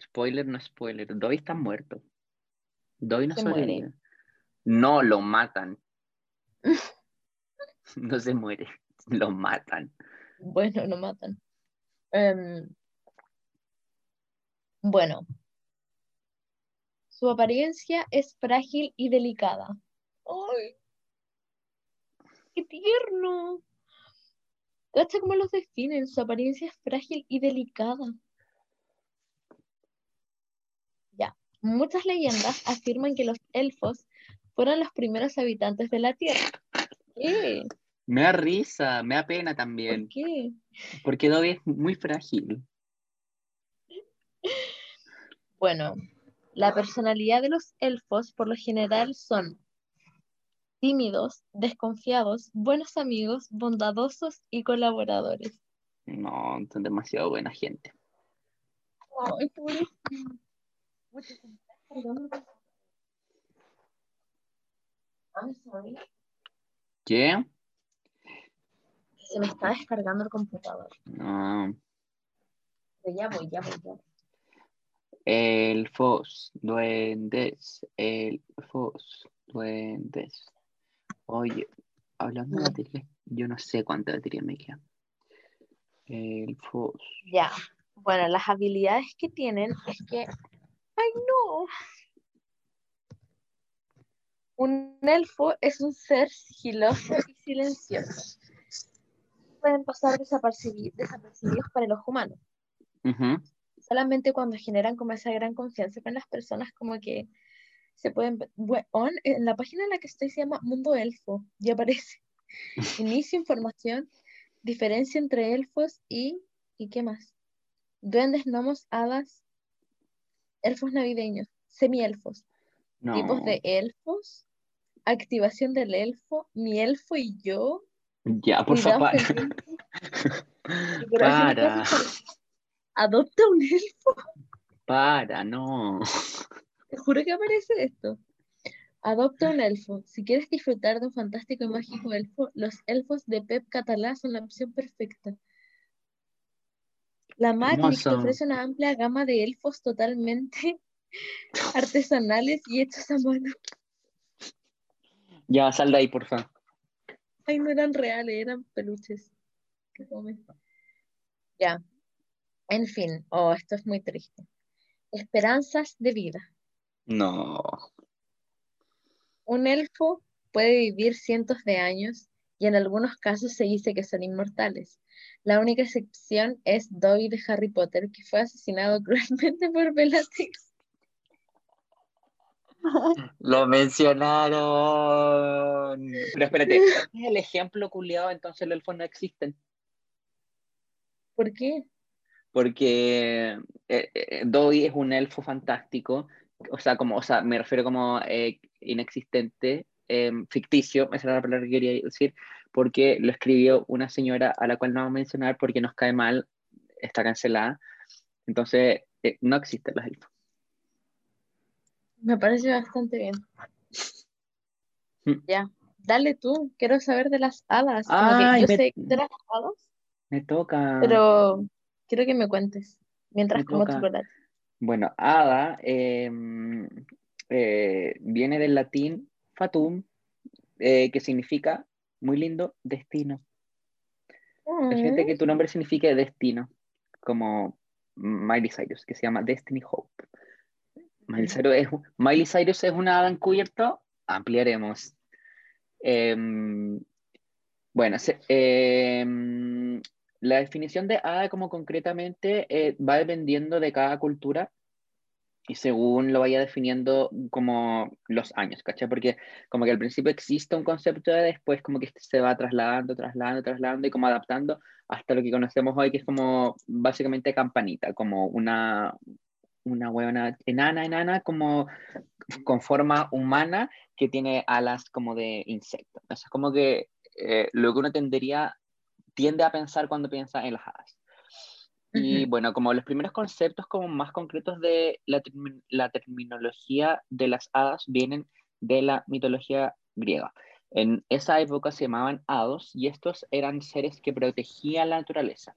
Spoiler, no spoiler. Dobby está muerto. Dobby no Se muere. No, lo matan. *laughs* *laughs* No se muere, *laughs* lo matan. Bueno, no matan. Em, bueno, su apariencia es frágil y delicada. ¡Ay! ¡Qué tierno! ¿Cacha cómo los definen? Su apariencia es frágil y delicada. Ya. Muchas leyendas afirman que los elfos fueron los primeros habitantes de la Tierra. ¿Qué? Me da risa, me da pena ¿Por también. qué? Porque Dobby es muy frágil. Bueno, la personalidad de los elfos por lo general son tímidos, desconfiados, buenos amigos, bondadosos y colaboradores. No, son demasiado buena gente. Ay, pobrecito. Mucho se me está cargando el computador. I'm sorry. ¿Qué? Se me está descargando el computador. No. ya voy, ya voy, ya voy. Elfos, duendes, elfos, duendes. Oye, hablando de batería, yo no sé cuánta batería me queda. Elfos. Ya. Bueno, las habilidades que tienen es que. ¡Ay, no! Un elfo es un ser sigiloso y silencioso. Pueden pasar desapercibi- desapercibidos para los humanos. Ujú. Solamente cuando generan como esa gran confianza con las personas, como que se pueden... ver- Bueno, en la página en la que estoy se llama Mundo Elfo, y aparece. *laughs* Inicio información, diferencia entre elfos y... ¿Y qué más? Duendes, gnomos, hadas, elfos navideños, semielfos, No. tipos de elfos, activación del elfo, mi elfo y yo, Ya, por favor. *laughs* para- Adopta un elfo. para, no. Te juro que aparece esto. Adopta un elfo. Si quieres disfrutar de un fantástico y mágico elfo, los elfos de Pep Catalá son la opción perfecta. La Magic te ofrece una amplia gama de elfos totalmente *laughs* artesanales y hechos a mano. Ya, sal de ahí, por favor. Ay, no eran reales, eran peluches. Qué. Ya. En fin, oh, esto es muy triste. Esperanzas de vida. No. Un elfo puede vivir cientos de años y en algunos casos se dice que son inmortales. La única excepción es Dobby de Harry Potter, que fue asesinado *laughs* cruelmente por Bellatrix. Lo mencionaron. Pero espérate, ¿es el ejemplo culiado? Entonces los elfos no existen. ¿Por qué? Porque eh, eh, Dobby es un elfo fantástico. O sea, como, o sea, me refiero como eh, inexistente, eh, ficticio, esa era la palabra que quería decir, porque lo escribió una señora a la cual no vamos a mencionar porque nos cae mal, está cancelada. Entonces, eh, no existen los elfos. Me parece bastante bien. Mm. Ya, dale tú, quiero saber de las hadas. Como que Ay, yo me- sé de las hadas, Me toca. pero quiero que me cuentes mientras Me como toca. chocolate. Bueno, hada eh, eh, viene del latín fatum, eh, que significa, muy lindo, destino. Imagínate que tu nombre significa destino, como Miley Cyrus, que se llama Destiny Hope. Miley Cyrus es, Miley Cyrus es una hada encubierta, ampliaremos. Em, bueno, se- em, la definición de hada como concretamente eh, va dependiendo de cada cultura y según lo vaya definiendo como los años, ¿cachai? Porque como que al principio existe un concepto de después como que este se va trasladando, trasladando, trasladando y como adaptando hasta lo que conocemos hoy, que es como básicamente campanita, como una, una huevona enana, enana, como con forma humana que tiene alas como de insecto. Eso es como que eh, lo que uno tendería, tiende a pensar cuando piensa en las hadas. Y bueno, como los primeros conceptos como más concretos de la, la terminología de las hadas vienen de la mitología griega. En esa época se llamaban hados y estos eran seres que protegían la naturaleza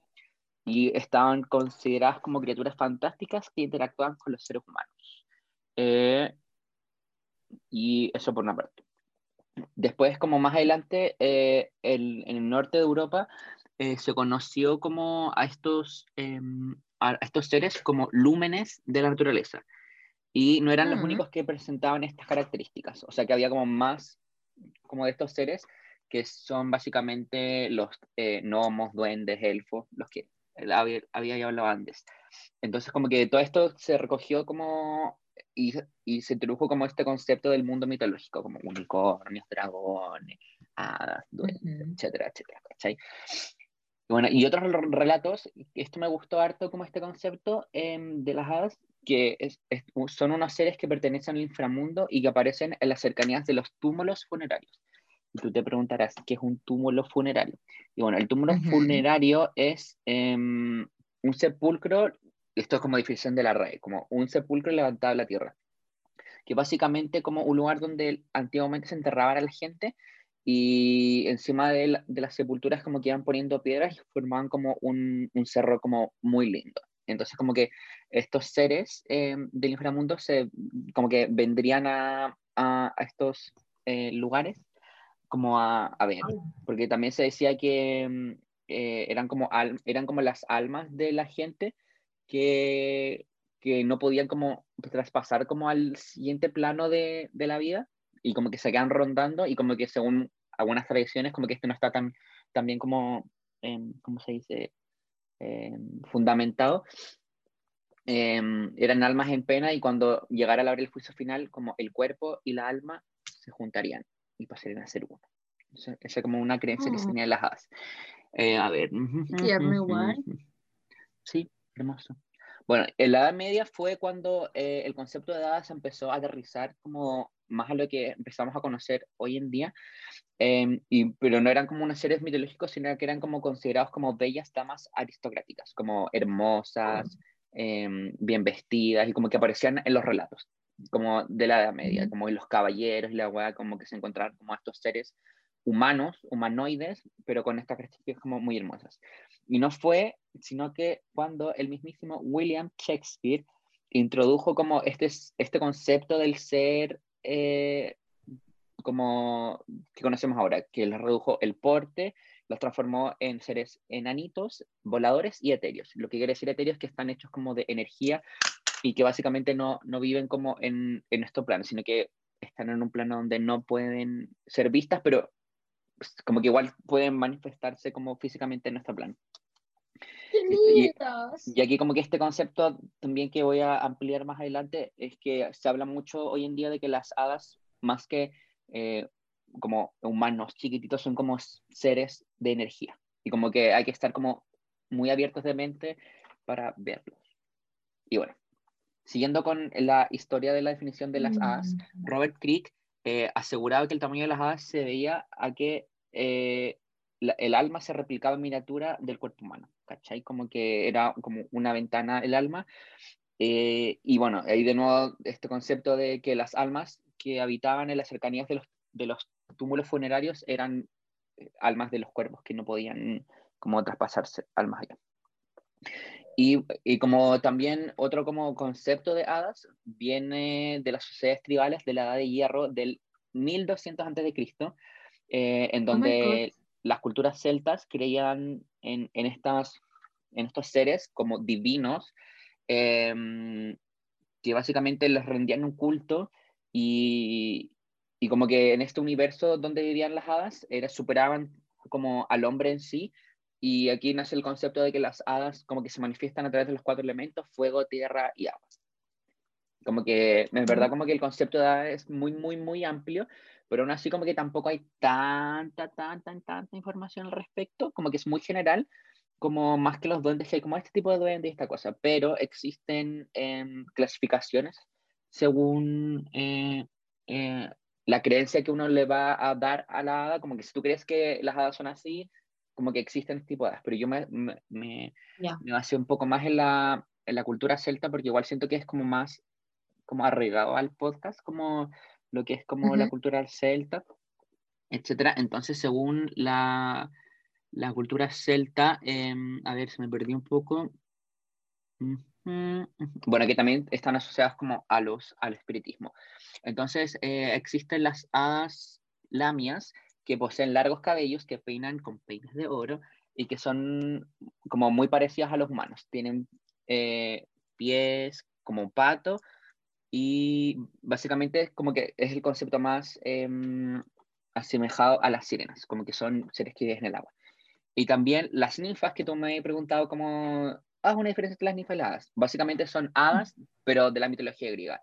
y estaban consideradas como criaturas fantásticas que interactuaban con los seres humanos. Eh, y eso por una parte. Después, como más adelante, eh, el- en el norte de Europa eh, se conoció como a estos, em, a estos seres como lúmenes de la naturaleza. Y no eran los Mm. únicos que presentaban estas características. O sea que había como más como de estos seres que son básicamente los eh, gnomos, duendes, elfos, los que había, había hablado antes. Entonces como que todo esto se recogió como y, y se introdujo como este concepto del mundo mitológico, como unicornios, dragones, hadas, duendes, Ujú. etcétera, etcétera, ¿cachai? Y bueno, y otros re- relatos, esto me gustó harto como este concepto em, de las hadas, que es- es- son unos seres que pertenecen al inframundo y que aparecen en las cercanías de los túmulos funerarios. Y tú te preguntarás, ¿qué es un túmulo funerario? Y bueno, el túmulo funerario es em, un sepulcro, esto es como definición de la RAE, como un sepulcro levantado en la tierra, que básicamente como un lugar donde antiguamente se enterraban a la gente y encima de, la- de las sepulturas como que iban poniendo piedras y formaban como un, un cerro como muy lindo. Entonces como que estos seres eh, del inframundo se, como que vendrían a, a, estos eh, lugares como a, a, ver, porque también se decía que mm, eh, eran, como eran como las almas de la gente que, que no podían como traspasar como al siguiente plano de, de la vida y como que se quedan rondando y como que según algunas tradiciones como que esto no está tan, tan bien como, eh, ¿cómo se dice? fundamentado, Em, eran almas en pena y cuando llegara la hora del juicio final, como el cuerpo y la alma se juntarían y pasarían a ser uno. Esa es como una creencia que se tenía en las hadas. Eh, a ver. igual. Sí, hermoso. Bueno, en la Edad Media fue cuando eh, el concepto de hadas empezó a aterrizar como más a lo que empezamos a conocer hoy en día, em, y, pero no eran como unos seres mitológicos, sino que eran como considerados como bellas damas aristocráticas, como hermosas, Em, bien vestidas y como que aparecían en los relatos, como de la Edad Media, como en los caballeros y la weá, como que se encontraban como estos seres humanos, humanoides, pero con estas características como muy hermosas. Y no fue, sino que cuando el mismísimo William Shakespeare introdujo como este, este concepto del ser eh, como que conocemos ahora, que le redujo el porte, los transformó en seres enanitos, voladores y etéreos. Lo que quiere decir etéreos que están hechos como de energía y que básicamente no, no viven como en, en estos planos, sino que están en un plano donde no pueden ser vistas, pero pues, como que igual pueden manifestarse como físicamente en nuestro plano. Y, y, aquí como que este concepto también que voy a ampliar más adelante es que se habla mucho hoy en día de que las hadas, más que eh, como humanos chiquititos, son como seres de energía. Y como que hay que estar como muy abiertos de mente para verlos. Y bueno, siguiendo con la historia de la definición de las hadas, mm. Robert Crick eh, aseguraba que el tamaño de las hadas se veía a que eh, el alma se replicaba en miniatura del cuerpo humano, ¿cachai? Como que era como una ventana el alma. y bueno, ahí de nuevo este concepto de que las almas que habitaban en las cercanías de los, de los túmulos funerarios eran eh, almas de los cuervos que no podían como traspasarse almas allá. Y, y, como también otro como concepto de hadas viene de las sociedades tribales de la Edad de Hierro del 1200 a.C., eh, en oh donde las culturas celtas creían en, en, estas, en estos seres como divinos, em, que básicamente les rendían un culto y, y como que en este universo donde vivían las hadas, era, superaban como al hombre en sí, y aquí nace el concepto de que las hadas como que se manifiestan a través de los cuatro elementos, fuego, tierra y agua. Como que, en verdad, como que el concepto de hadas es muy, muy, muy amplio, pero aún así como que tampoco hay tanta, tanta, tanta información al respecto, como que es muy general, como más que los duendes, que hay como este tipo de duendes y esta cosa, pero existen em, clasificaciones según eh, eh, la creencia que uno le va a dar a la hada, como que si tú crees que las hadas son así, como que existen este tipo de hadas, pero yo me, me, me, basé un poco más en la, en la cultura celta porque igual siento que es como más como arraigado al podcast, como lo que es como la cultura celta, etcétera. Entonces, según la, la cultura celta, em, a ver, se me perdí un poco. Bueno, que también están asociadas como a los, al espiritismo. Entonces, eh, existen las hadas lamias que poseen largos cabellos que peinan con peines de oro y que son como muy parecidas a los humanos. Tienen eh, pies como un pato y básicamente es como que es el concepto más em, asemejado a las sirenas, como que son seres que viven en el agua. Y también las ninfas que tú me he preguntado como haz una diferencia entre las ninfas y las hadas. Básicamente son hadas, pero de la mitología griega.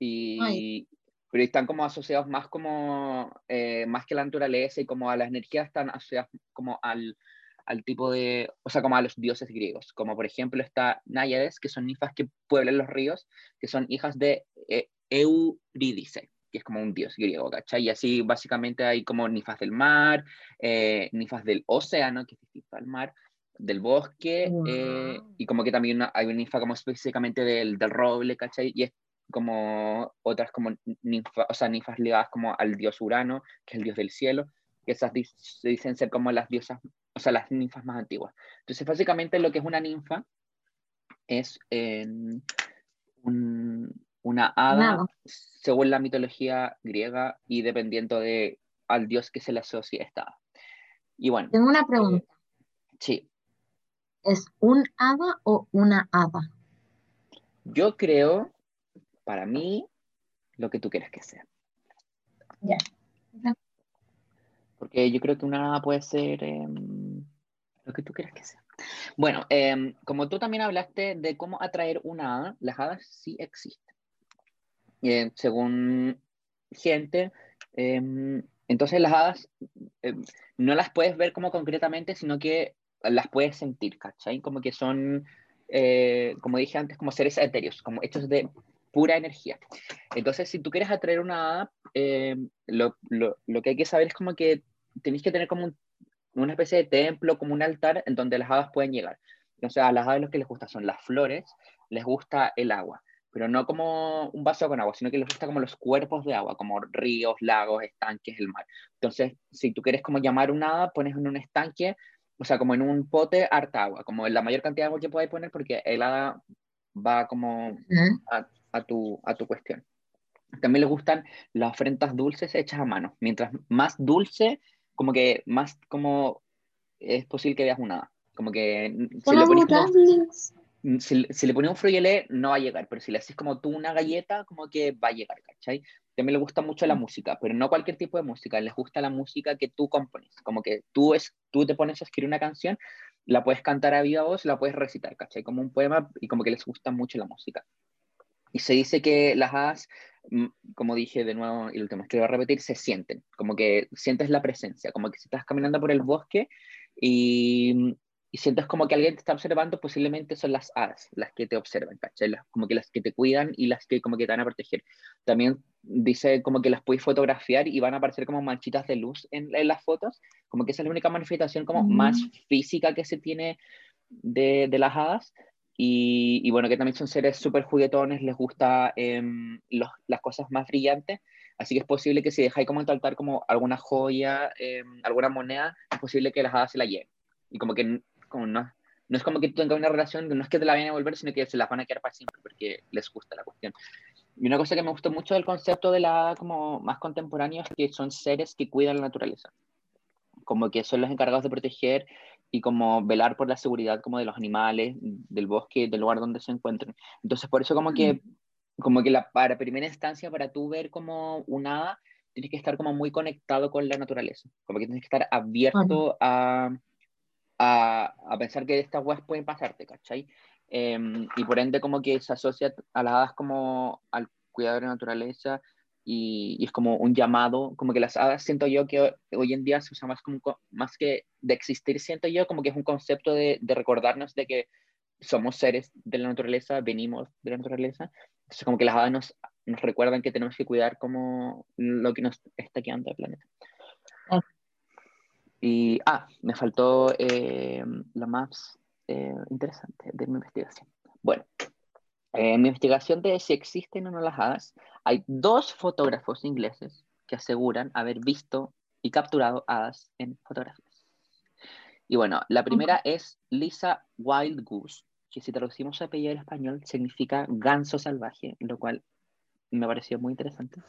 Y, pero están como asociados más como, eh, más que a la naturaleza y como a las energías, están asociadas como al, al tipo de, o sea, como a los dioses griegos. Como por ejemplo está Náyades, que son ninfas que pueblan los ríos, que son hijas de eh, Eurídice que es como un dios griego, ¿cachai? Y así básicamente hay como ninfas del mar, eh, ninfas del océano, que es distinto al mar, del bosque, eh, y como que también hay una ninfa como específicamente del, del, roble, ¿cachai? Y es como otras como ninfa, o sea, ninfas ligadas como al dios Urano, que es el dios del cielo, que esas se dicen ser como las diosas, sea, las ninfas más antiguas. Entonces, básicamente lo que es una ninfa es em, una hada según la mitología griega y dependiendo de al dios que se le asocie esta Y bueno. Tengo una pregunta. Eh, sí. ¿Es un hada o una hada? Yo creo, para mí, lo que tú quieres que sea. Ya. Porque yo creo que una hada puede ser em, lo que tú quieras que sea. Bueno, em, como tú también hablaste de cómo atraer una hada, las hadas sí existen. Eh, según gente, em, entonces las hadas no las puedes ver como concretamente, sino que las puedes sentir, ¿cachai? Como que son, eh, como dije antes, como seres etéreos, como hechos de pura energía. Entonces, si tú quieres atraer una hada, eh, lo, lo, lo, que hay que saber es como que tenéis que tener como una especie de templo, como un altar en donde las hadas pueden llegar. Entonces, a las hadas lo que les gusta son las flores, les gusta el agua, pero no como un vaso con agua, sino que les gusta como los cuerpos de agua, como ríos, lagos, estanques, el mar. Entonces, si tú quieres como llamar una hada, pones en un estanque o sea, como en un pote harta agua, como en la mayor cantidad de agua que podáis poner, porque el hada va como a, a, tu, a tu cuestión. También les gustan las ofrendas dulces hechas a mano. Mientras más dulce, como que más como es posible que veas una. Como que si le, pones si, si, le pones un frugelé, no va a llegar, pero si le haces como tú una galleta, como que va a llegar, ¿cachai? también les gusta mucho la mm. música, pero no cualquier tipo de música, les gusta la música que tú compones, como que tú, es, tú te pones a escribir una canción, la puedes cantar a viva voz, la puedes recitar, ¿cachai? Como un poema y como que les gusta mucho la música. Y se dice que las hadas, mm, como dije de nuevo y lo último que voy a repetir, se sienten, como que sientes la presencia, como que si estás caminando por el bosque y y sientes como que alguien te está observando, posiblemente son las hadas las que te observan, ¿cachai? como que las que te cuidan y las que como que te van a proteger. También dice como que las puedes fotografiar y van a aparecer como manchitas de luz en, las fotos, como que esa es la única manifestación como más física que se tiene de, de las hadas. Y, y, bueno, que también son seres súper juguetones, les gusta em, las cosas más brillantes, así que es posible que si dejáis como entaltar como alguna joya, em, alguna moneda, es posible que las hadas se la lleven. Y como que como no, no es como que tú tengas una relación, no es que te la vayan a devolver, sino que se la van a quedar para siempre porque les gusta la cuestión. Y una cosa que me gustó mucho del concepto de la como más contemporáneo es que son seres que cuidan la naturaleza, como que son los encargados de proteger y como velar por la seguridad como de los animales, del bosque, del lugar donde se encuentren. Entonces por eso como que como que la para primera instancia para tú ver como un hada tienes que estar como muy conectado con la naturaleza, como que tienes que estar abierto a a, pensar que estas weas pueden pasarte, ¿cachai? Em, y por ende como que se asocia a las hadas como al cuidado de la naturaleza y, es como un llamado, como que las hadas siento yo que hoy en día se usa más como más que de existir, siento yo como que es un concepto de, de recordarnos de que somos seres de la naturaleza, venimos de la naturaleza, entonces como que las hadas nos, nos recuerdan que tenemos que cuidar como lo que nos está quedando del planeta. Y, ah, me faltó eh, la más eh, interesante de mi investigación. Bueno, en mi investigación de si existen o no las hadas, hay dos fotógrafos ingleses que aseguran haber visto y capturado hadas en fotografías. Y bueno, la primera es Lisa Wild Goose, que si traducimos su apellido en español significa ganso salvaje, lo cual me pareció muy interesante.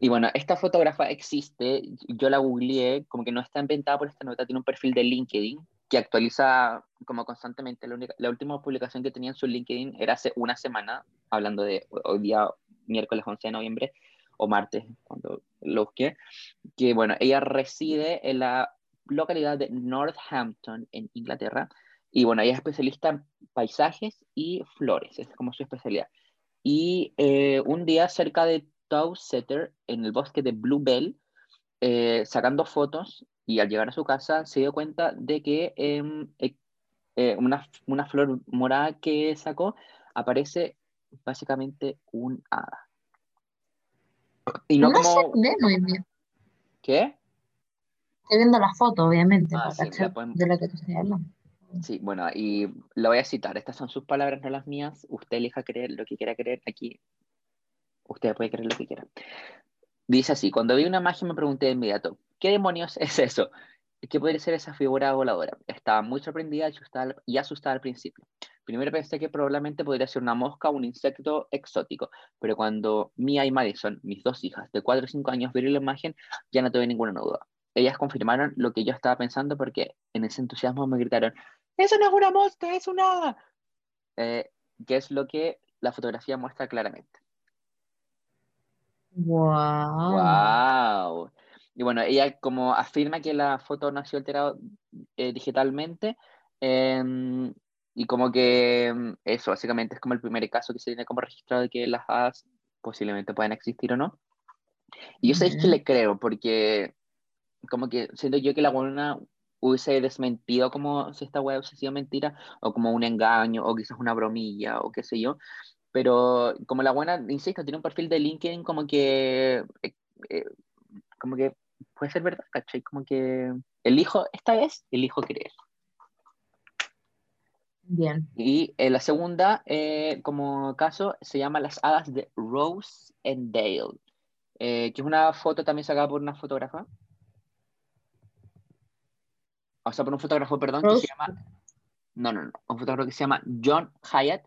Y bueno, esta fotógrafa existe, yo la googleé, como que no está inventada por esta nota, tiene un perfil de LinkedIn que actualiza como constantemente. La, la última publicación que tenía en su LinkedIn era hace una semana, hablando de hoy día, miércoles 11 de noviembre, o martes, cuando lo busqué, que bueno, ella reside en la localidad de Northampton, en Inglaterra, y bueno, ella es especialista en paisajes y flores, es como su especialidad. Y eh, un día cerca de Setter en el bosque de Bluebell, eh, sacando fotos y al llegar a su casa se dio cuenta de que em, eh, eh, una, una, flor morada que sacó aparece básicamente un hada. Y no, como... ¿Qué? Estoy viendo la foto, obviamente, ah, de la que tú estás hablando. Sí, bueno, y lo voy a citar. Estas son sus palabras, no las mías. Usted elija creer lo que quiera creer. Aquí Usted puede creer lo que quiera. Dice así, cuando vi una magia me pregunté de inmediato, ¿qué demonios es eso? ¿Qué puede ser esa figura voladora? Estaba muy sorprendida y asustada, al principio. primero pensé que probablemente podría ser una mosca o un insecto exótico, pero cuando Mia y Madison, mis dos hijas de 4 o 5 años, vieron la imagen, ya no tuve ninguna duda. Ellas confirmaron lo que yo estaba pensando porque en ese entusiasmo me gritaron, eso no es una mosca, es un hada. Eh, que es lo que la fotografía muestra claramente. Wow. Wow. Y bueno, ella como afirma que la foto no ha sido alterada eh, digitalmente, em, y como que em, eso básicamente es como el primer caso que se tiene como registrado de que las hadas posiblemente puedan existir o no. Y yo sé que le creo, porque como que siento yo que la buena hubiese desmentido como si esta web hubiese sido mentira, o como un engaño, o quizás una bromilla, o qué sé yo. Pero como la buena, insisto, tiene un perfil de LinkedIn como que, eh, eh, como que puede ser verdad, ¿cachai? Como que elijo, esta vez, elijo creer. Bien. Y eh, la segunda, como caso, se llama Las hadas de Rose and Dale, que es una foto también sacada por una fotógrafa o sea, por un fotógrafo, perdón, que se llama, no, no, no, un fotógrafo que se llama John Hyatt,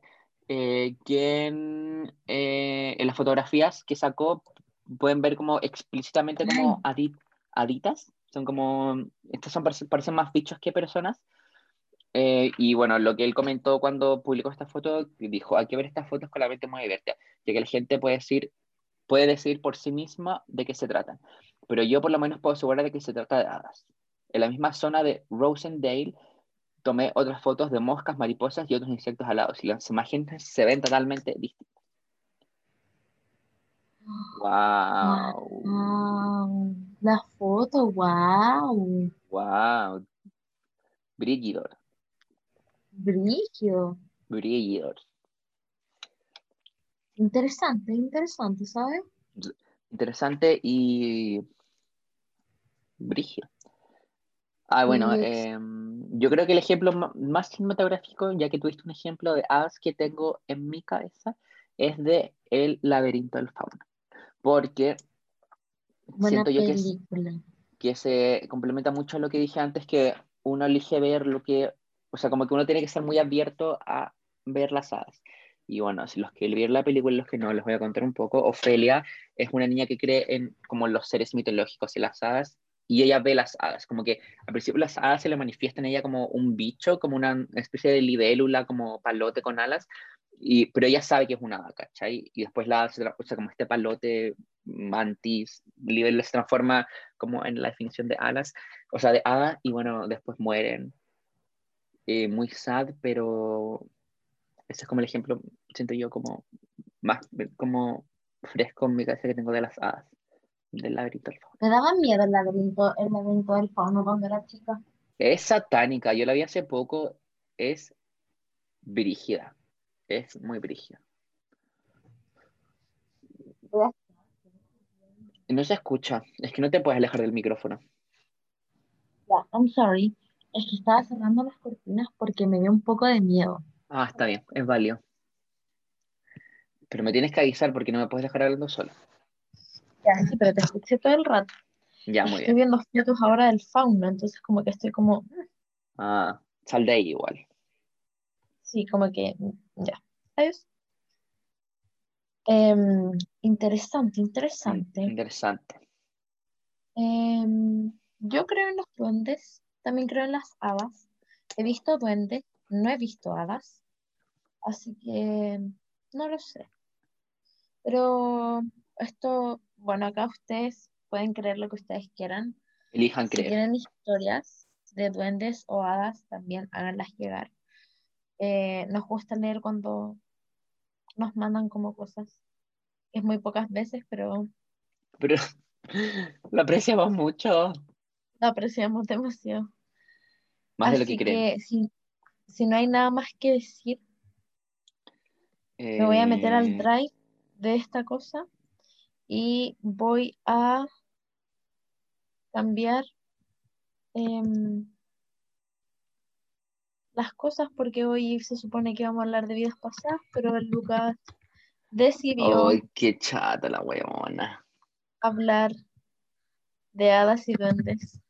eh, quien eh, en las fotografías que sacó pueden ver como explícitamente como *clears throat* aditas, son como, estos son, parecen, más bichos que personas, eh, y bueno, lo que él comentó cuando publicó esta foto, dijo, hay que ver estas fotos con la mente muy abierta, ya que la gente puede decir, puede decir por sí misma de qué se tratan, pero yo por lo menos puedo asegurar de que se trata de hadas. En la misma zona de Rosendale tomé otras fotos de moscas, mariposas y otros insectos alados y las imágenes se ven totalmente distintas. Wow. wow. La foto, wow. Wow. Brigidor. Brillo. Brigidor. Interesante, interesante, ¿sabes? Interesante y brigio. Ah, bueno, em, yo creo que el ejemplo más cinematográfico, ya que tuviste un ejemplo de hadas que tengo en mi cabeza, es de El laberinto del fauno. Porque siento yo que, que se complementa mucho a lo que dije antes, que uno elige ver lo que, o sea, como que uno tiene que ser muy abierto a ver las hadas. Y bueno, si los que vieron la película y los que no, les voy a contar un poco. Ofelia es una niña que cree en como los seres mitológicos y las hadas y ella ve las hadas, como que al principio las hadas se le manifiestan en ella como un bicho, como una especie de libélula, como palote con alas, y, pero ella sabe que es una hada, ¿cachai? Y después la hada se sea, como este palote mantis, libélula se transforma como en la definición de alas, o sea, de hada, y bueno, después mueren. Eh, muy sad, pero ese es como el ejemplo, siento yo, como más como fresco en mi cabeza que tengo de las hadas del laberinto del fauno. Me daba miedo el laberinto, el laberinto del fauno cuando era chica. Es satánica, yo la vi hace poco, es brígida, es muy brígida. No se escucha, es que no te puedes alejar del micrófono. Ya, I'm sorry. Es que estaba cerrando las cortinas porque me dio un poco de miedo. Ah, está bien, es válido. Pero me tienes que avisar porque no me puedes dejar hablando sola. Ya, sí, pero te escuché todo el rato. Ya, muy Estoy viendo fotos ahora del fauno, entonces como que estoy como... Ah, sal de ahí igual. Sí, como que... Ya. ¿Sabes? Em, interesante, interesante. Interesante. Em, yo creo en los duendes, también creo en las hadas. He visto duendes, no he visto hadas, así que no lo sé. Pero esto bueno, acá ustedes pueden creer lo que ustedes quieran. Elijan Si creer. tienen historias de duendes o hadas, también háganlas llegar. Eh, nos gusta leer cuando nos mandan como cosas. Es muy pocas veces, pero Pero *laughs* lo apreciamos mucho, lo apreciamos demasiado. más de lo que creen. que si, si no hay nada más que decir, me voy a meter al Eh, drive de esta cosa y voy a cambiar em, las cosas porque hoy se supone que vamos a hablar de vidas pasadas, pero el Lucas decidió Ay, qué chata la weona. hablar de hadas y duendes.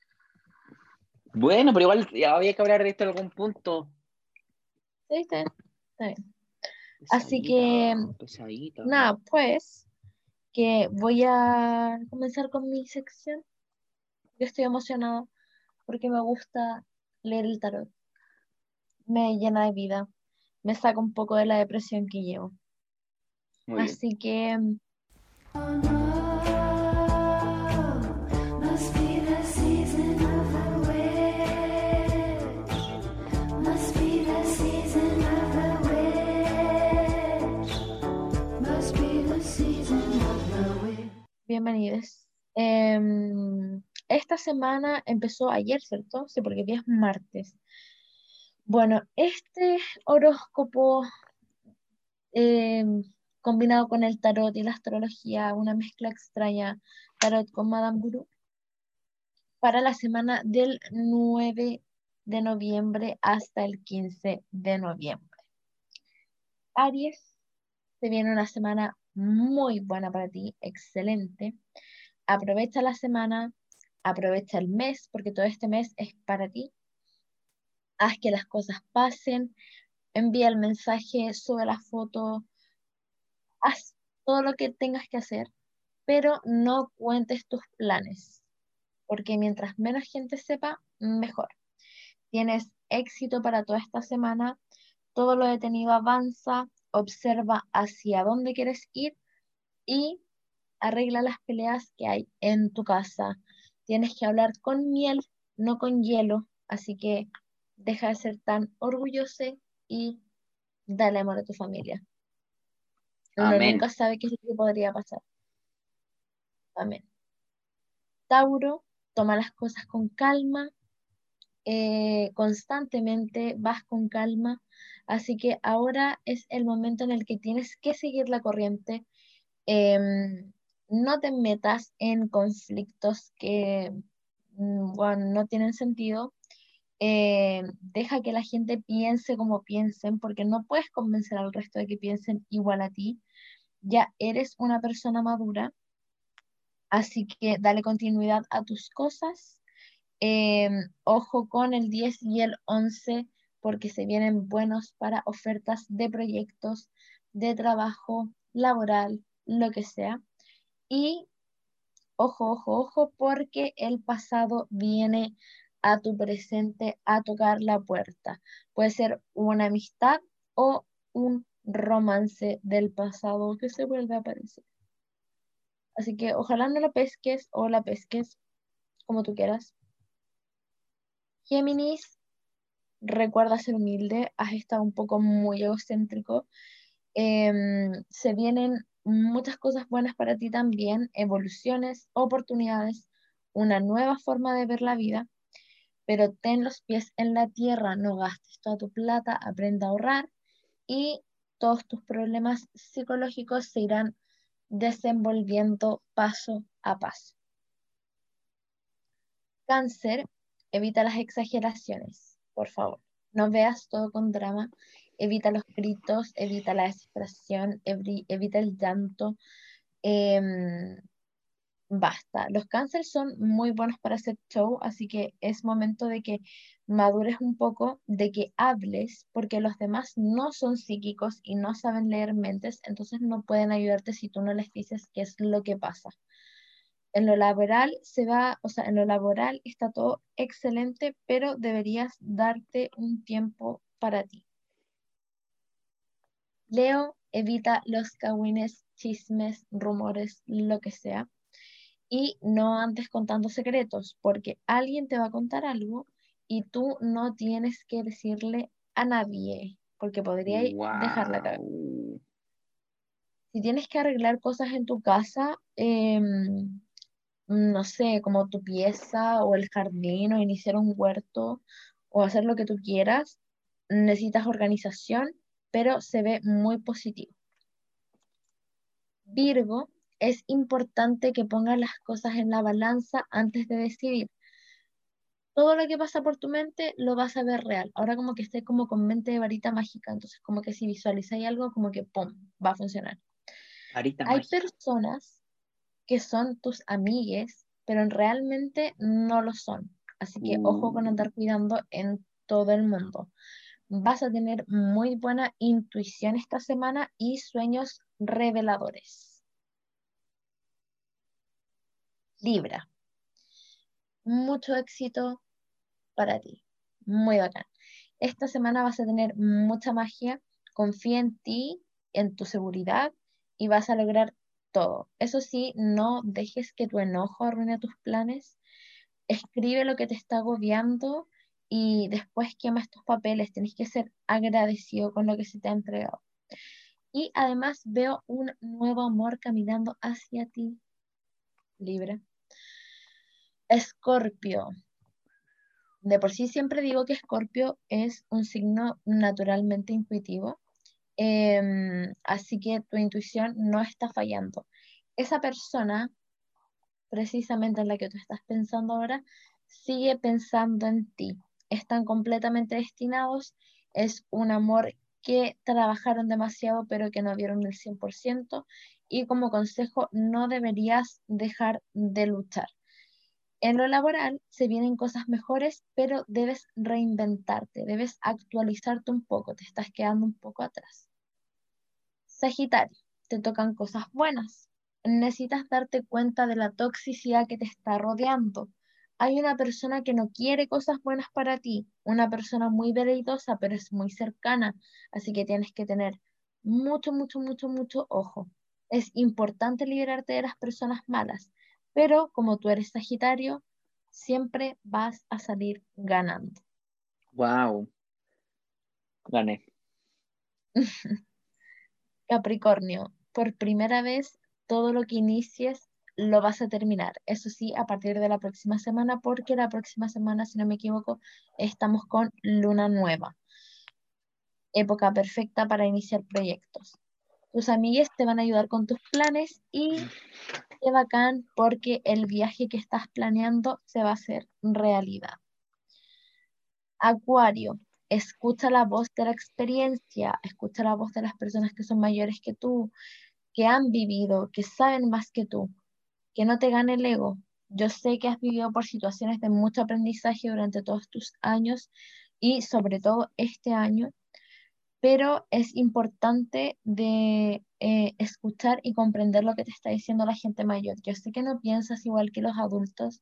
Bueno, pero igual ya había que hablar de esto en algún punto. ¿Sí? ¿Sí? está bien. Así que, nada, pues, que voy a comenzar con mi sección. Yo estoy emocionada porque me gusta leer el tarot. Me llena de vida, me saca un poco de la depresión que llevo. Muy bien. Así que, bienvenidos. Em, esta semana empezó ayer, ¿cierto? Sí, porque hoy es martes. Bueno, este horóscopo em, combinado con el tarot y la astrología, una mezcla extraña, tarot con Madame Guru, para la semana del 9 de noviembre hasta el 15 de noviembre. Aries, se viene una semana muy buena para ti, excelente. Aprovecha la semana, aprovecha el mes, porque todo este mes es para ti. Haz que las cosas pasen, envía el mensaje, sube la foto, haz todo lo que tengas que hacer, pero no cuentes tus planes, porque mientras menos gente sepa, mejor. Tienes éxito para toda esta semana, todo lo detenido avanza, observa hacia dónde quieres ir y arregla las peleas que hay en tu casa. Tienes que hablar con miel, no con hielo, así que deja de ser tan orgulloso y dale amor a tu familia. Uno Amén. nunca sabe qué es lo que podría pasar. Amén. Tauro, toma las cosas con calma, eh, constantemente vas con calma, así que ahora es el momento en el que tienes que seguir la corriente. Em, no te metas en conflictos que mm, no tienen sentido. Eh, deja que la gente piense como piensen, porque no puedes convencer al resto de que piensen igual a ti. Ya eres una persona madura, así que dale continuidad a tus cosas. Em, ojo con el 10 y el 11, porque se vienen buenos para ofertas de proyectos, de trabajo, laboral, lo que sea. Y ojo, ojo, ojo, porque el pasado viene a tu presente a tocar la puerta. Puede ser una amistad o un romance del pasado que se vuelve a aparecer. Así que ojalá no lo pesques o la pesques, como tú quieras. Géminis, recuerda ser humilde, has estado un poco muy egocéntrico. Em, se vienen muchas cosas buenas para ti también, evoluciones, oportunidades, una nueva forma de ver la vida, pero ten los pies en la tierra, no gastes toda tu plata, aprenda a ahorrar y todos tus problemas psicológicos se irán desenvolviendo paso a paso. Cáncer, evita las exageraciones, por favor. No veas todo con drama, evita los gritos, evita la desesperación, evi- evita el llanto. em, basta. Los cánceres son muy buenos para hacer show, así que es momento de que madures un poco, de que hables, porque los demás no son psíquicos y no saben leer mentes, entonces no pueden ayudarte si tú no les dices qué es lo que pasa. En lo laboral se va, o sea, en lo laboral está todo excelente, pero deberías darte un tiempo para ti. Leo, evita los cagüines, chismes, rumores, lo que sea. Y no andes contando secretos, porque alguien te va a contar algo y tú no tienes que decirle a nadie, porque podría dejarla. Guau. Si tienes que arreglar cosas en tu casa, em, no sé, como tu pieza o el jardín o iniciar un huerto o hacer lo que tú quieras, necesitas organización, pero se ve muy positivo. Virgo, es importante que pongas las cosas en la balanza antes de decidir. Todo lo que pasa por tu mente lo vas a ver real. Ahora como que estés como con mente de varita mágica, entonces como que si visualizáis algo, como que ¡pum! va a funcionar. Varita Hay mágica. personas que son tus amigues, pero realmente no lo son. Así que ojo con andar cuidando en todo el mundo. Vas a tener muy buena intuición esta semana y sueños reveladores. Libra, mucho éxito para ti. Muy bacán. Esta semana vas a tener mucha magia. Confía en ti, en tu seguridad y vas a lograr todo. Eso sí, no dejes que tu enojo arruine tus planes. Escribe lo que te está agobiando y después quema estos papeles. Tienes que ser agradecido con lo que se te ha entregado. Y además veo un nuevo amor caminando hacia ti, Libra. Escorpio. De por sí siempre digo que Escorpio es un signo naturalmente intuitivo, em, así que tu intuición no está fallando. Esa persona, precisamente en la que tú estás pensando ahora, sigue pensando en ti. Están completamente destinados. Es un amor que trabajaron demasiado, pero que no dieron el 100%. Y como consejo, no deberías dejar de luchar. En lo laboral se vienen cosas mejores, pero debes reinventarte, debes actualizarte un poco, te estás quedando un poco atrás. Sagitario, te tocan cosas buenas. Necesitas darte cuenta de la toxicidad que te está rodeando. Hay una persona que no quiere cosas buenas para ti, una persona muy veleidosa, pero es muy cercana, así que tienes que tener mucho, mucho, mucho, mucho ojo. Es importante liberarte de las personas malas pero como tú eres Sagitario, siempre vas a salir ganando. Wow. Gané. *laughs* Capricornio, por primera vez todo lo que inicies lo vas a terminar. Eso sí, a partir de la próxima semana, porque la próxima semana, si no me equivoco, estamos con luna nueva. Época perfecta para iniciar proyectos. Tus amigues te van a ayudar con tus planes y qué bacán porque el viaje que estás planeando se va a hacer realidad. Acuario, escucha la voz de la experiencia, escucha la voz de las personas que son mayores que tú, que han vivido, que saben más que tú, que no te gane el ego. Yo sé que has vivido por situaciones de mucho aprendizaje durante todos tus años y sobre todo este año pero es importante de eh, escuchar y comprender lo que te está diciendo la gente mayor. Yo sé que no piensas igual que los adultos,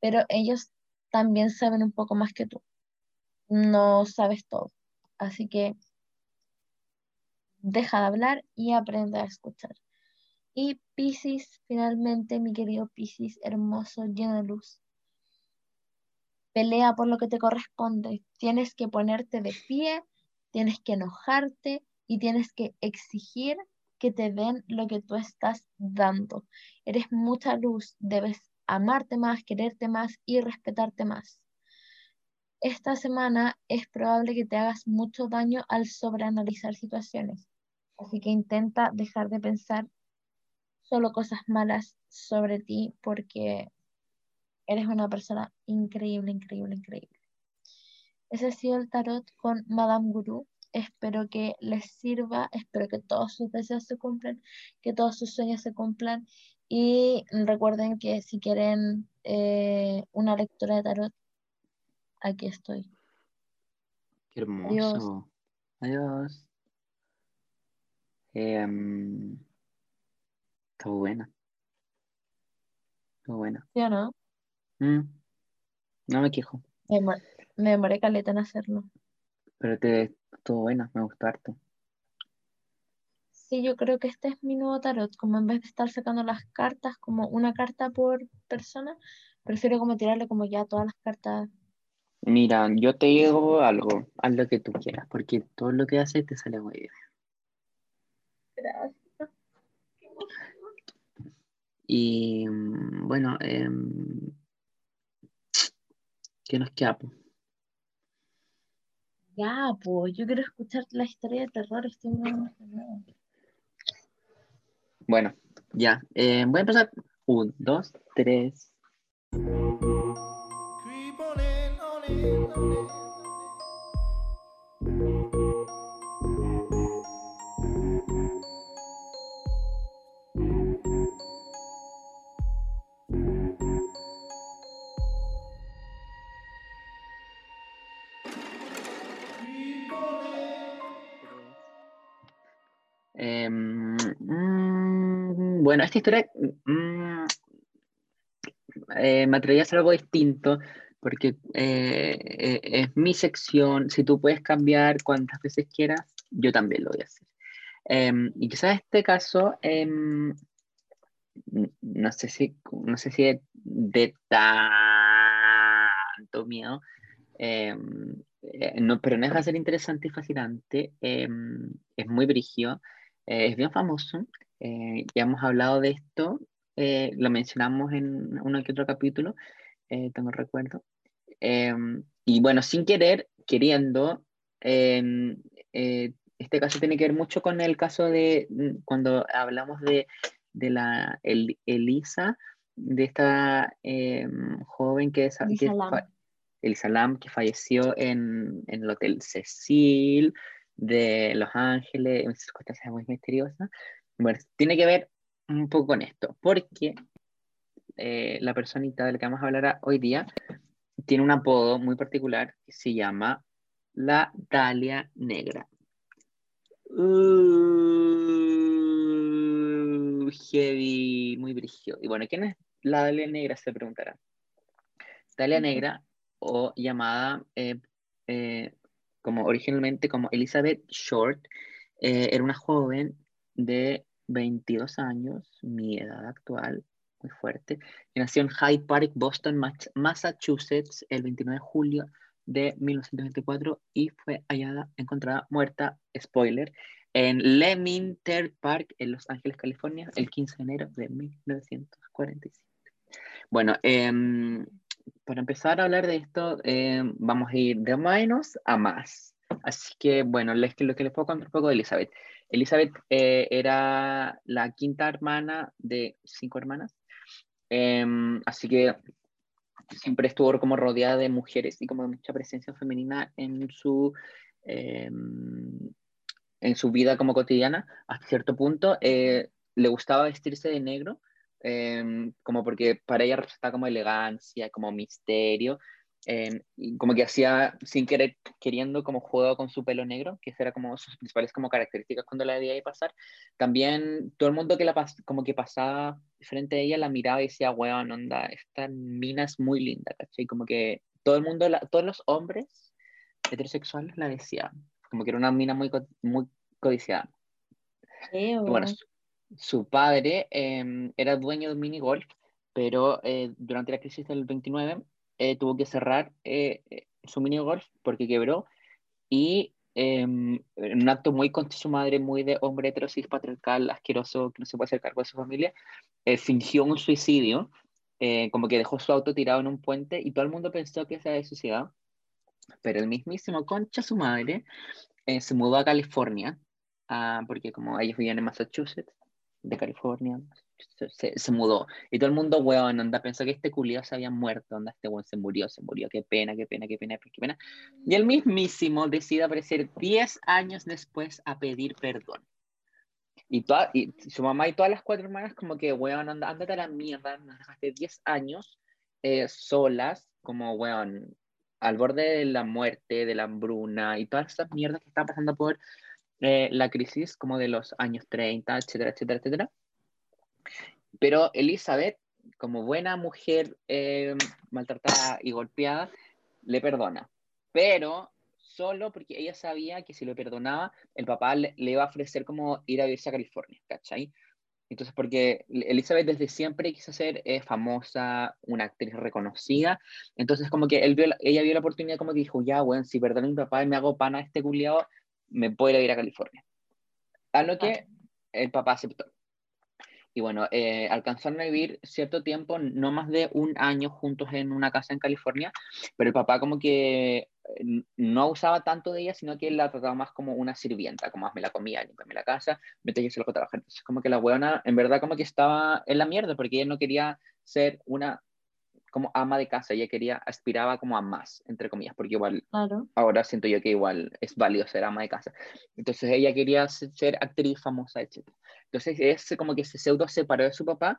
pero ellos también saben un poco más que tú. No sabes todo. Así que deja de hablar y aprende a escuchar. Y Piscis, finalmente, mi querido Piscis, hermoso, lleno de luz. Pelea por lo que te corresponde. Tienes que ponerte de pie tienes que enojarte y tienes que exigir que te den lo que tú estás dando. Eres mucha luz, debes amarte más, quererte más y respetarte más. Esta semana es probable que te hagas mucho daño al sobreanalizar situaciones, así que intenta dejar de pensar solo cosas malas sobre ti porque eres una persona increíble, increíble, increíble. Ese ha sido el tarot con Madame Guru. Espero que les sirva, espero que todos sus deseos se cumplan, que todos sus sueños se cumplan. Y recuerden que si quieren eh, una lectura de tarot, aquí estoy. Qué hermoso. Adiós. Em, está buena. Está buena. ¿Sí o no? Mm, no me quejo, Me demor- me demoré caleta en hacerlo. pero te estuvo buena, me gustó harto. Sí, yo creo que este es mi nuevo tarot, como en vez de estar sacando las cartas como una carta por persona, prefiero como tirarle como ya todas las cartas. Mira, yo te digo algo, haz lo que tú quieras, porque todo lo que haces te sale muy bien. Gracias. Y mm, bueno, em, ¿qué nos queda? Ya, pues, yo quiero escuchar la historia de terror, estoy muy emocionada. Bueno, ya. eh, voy a empezar. Un, dos, tres. Creep on in, on in, on in. Em, mm, bueno, esta historia mm, eh, me atrevería a hacer algo distinto porque eh, eh, es mi sección. Si tú puedes cambiar cuantas veces quieras, yo también lo voy a hacer. Em, y quizás este caso, em, no sé si, no sé si de, tanto miedo, pero no deja de ser interesante y fascinante. es muy brígido, eh, es bien famoso. eh, ya hemos hablado de esto, eh, lo mencionamos en uno que otro capítulo, tengo recuerdo. Em, y bueno, sin querer, queriendo, em, este caso tiene que ver mucho con el caso de mm, cuando hablamos de, de la El- Elisa, de esta em, joven que, Elisa Lam. Elisa Lam, que falleció en, en el Hotel Cecil de Los Ángeles, en circunstancias muy misteriosas. Bueno, tiene que ver un poco con esto, porque eh, la personita de la que vamos a hablar hoy día tiene un apodo muy particular que se llama la Dalia Negra. Uh, heavy, muy brígido. Y bueno, ¿quién es la Dalia Negra? Se preguntará. Dalia. Negra, o llamada eh, eh, como originalmente como Elizabeth Short, eh, era una joven de 22 años, mi edad actual, muy fuerte, que nació en Hyde Park, Boston, Massachusetts, el 29 de julio de 1924 y fue hallada, encontrada muerta, spoiler, en Leamington Park, en Los Ángeles, California, el 15 de enero de 1947. Bueno, em, para empezar a hablar de esto, em, vamos a ir de menos a más. Así que, bueno, les, lo que les puedo contar un poco de Elizabeth. Elizabeth eh, era la quinta hermana de cinco hermanas. Em, así que siempre estuvo como rodeada de mujeres y como mucha presencia femenina en su, em, en su vida como cotidiana. Hasta cierto punto eh, le gustaba vestirse de negro, em, como porque para ella representaba como elegancia, como misterio. em, y como que hacía sin querer, queriendo como juego con su pelo negro, que esa era como sus principales como características cuando la veía pasar. También todo el mundo que la como que pasaba frente a ella la miraba y decía, weón, onda, esta mina es muy linda, ¿cachai? Como que todo el mundo, la- todos los hombres heterosexuales la decían, como que era una mina muy, muy codiciada. Bueno. Su, padre eh, era dueño de un mini golf, pero eh, durante la crisis del 29 eh, tuvo que cerrar eh, su mini golf porque quebró y eh, en un acto muy contra su madre, muy de hombre heterosis patriarcal, asqueroso, que no se puede hacer cargo de su familia, fingió un suicidio, como que dejó su auto tirado en un puente y todo el mundo pensó que se había suicidado, pero el mismísimo concha su madre se mudó a California, ah, porque como ellos vivían en Massachusetts, de California, se, se- mudó. Y todo el mundo, weón, anda, pensó que este culiao se había muerto, anda, este weón se murió, se murió, qué pena, qué pena, qué pena, qué pena. Y el mismísimo decide aparecer 10 años después a pedir perdón. Y, toda, y su mamá y todas las cuatro hermanas como que, weón, anda, ándate a la mierda, nos dejaste 10 años eh, solas, como, weón, al borde de la muerte, de la hambruna y todas esas mierdas que están pasando por eh, la crisis como de los años 30, etcétera, etcétera, etcétera. Pero Elizabeth, como buena mujer eh, maltratada y golpeada, le perdona. Pero solo porque ella sabía que si lo perdonaba, el papá le, le iba a ofrecer como ir a vivirse a California, ¿cachai? Entonces, porque Elizabeth desde siempre quiso ser eh, famosa, una actriz reconocida, entonces como que él vio la- ella vio la oportunidad como que dijo, ya, bueno, si perdono a mi papá y me hago pana a este culiado, me ir a vivir a California. A lo que el papá aceptó. Y bueno, eh, alcanzaron a vivir cierto tiempo, no más de un año juntos en una casa en California, pero el papá como que eh, no usaba tanto de ella, sino que la trataba más como una sirvienta, como hazme la comida, límpiame la casa, mientras yo se lo hago trabajar. Entonces como que la buena, en verdad como que estaba en la mierda, porque ella no quería ser una como ama de casa, ella quería, aspiraba como a más, entre comillas, porque igual Claro. ahora siento yo que igual es válido ser ama de casa. Entonces ella quería se- ser actriz famosa, etc. Entonces es como que se pseudo separó de su papá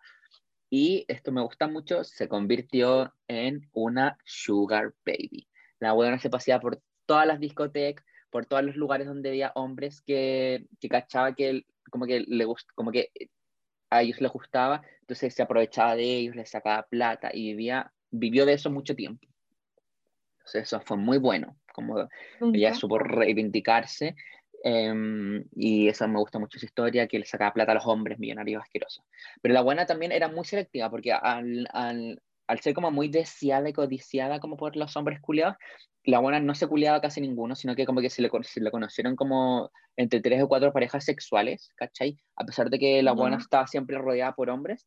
y esto me gusta mucho, se convirtió en una sugar baby. La buena se paseaba por todas las discotecas, por todos los lugares donde había hombres que, que cachaba que, como que le gust, como que a ellos les gustaba, entonces se aprovechaba de ellos, les sacaba plata y vivía, vivió de eso mucho tiempo. Entonces eso fue muy bueno, como ella supo reivindicarse em, y eso me gusta mucho esa historia, que le sacaba plata a los hombres millonarios asquerosos. Pero la buena también era muy selectiva, porque al, al, al ser como muy deseada y codiciada como por los hombres culiados, la buena no se culiaba casi ninguno, sino que como que se le, se le conocieron como entre tres o cuatro parejas sexuales, ¿cachai? A pesar de que la buena Ya. estaba siempre rodeada por hombres.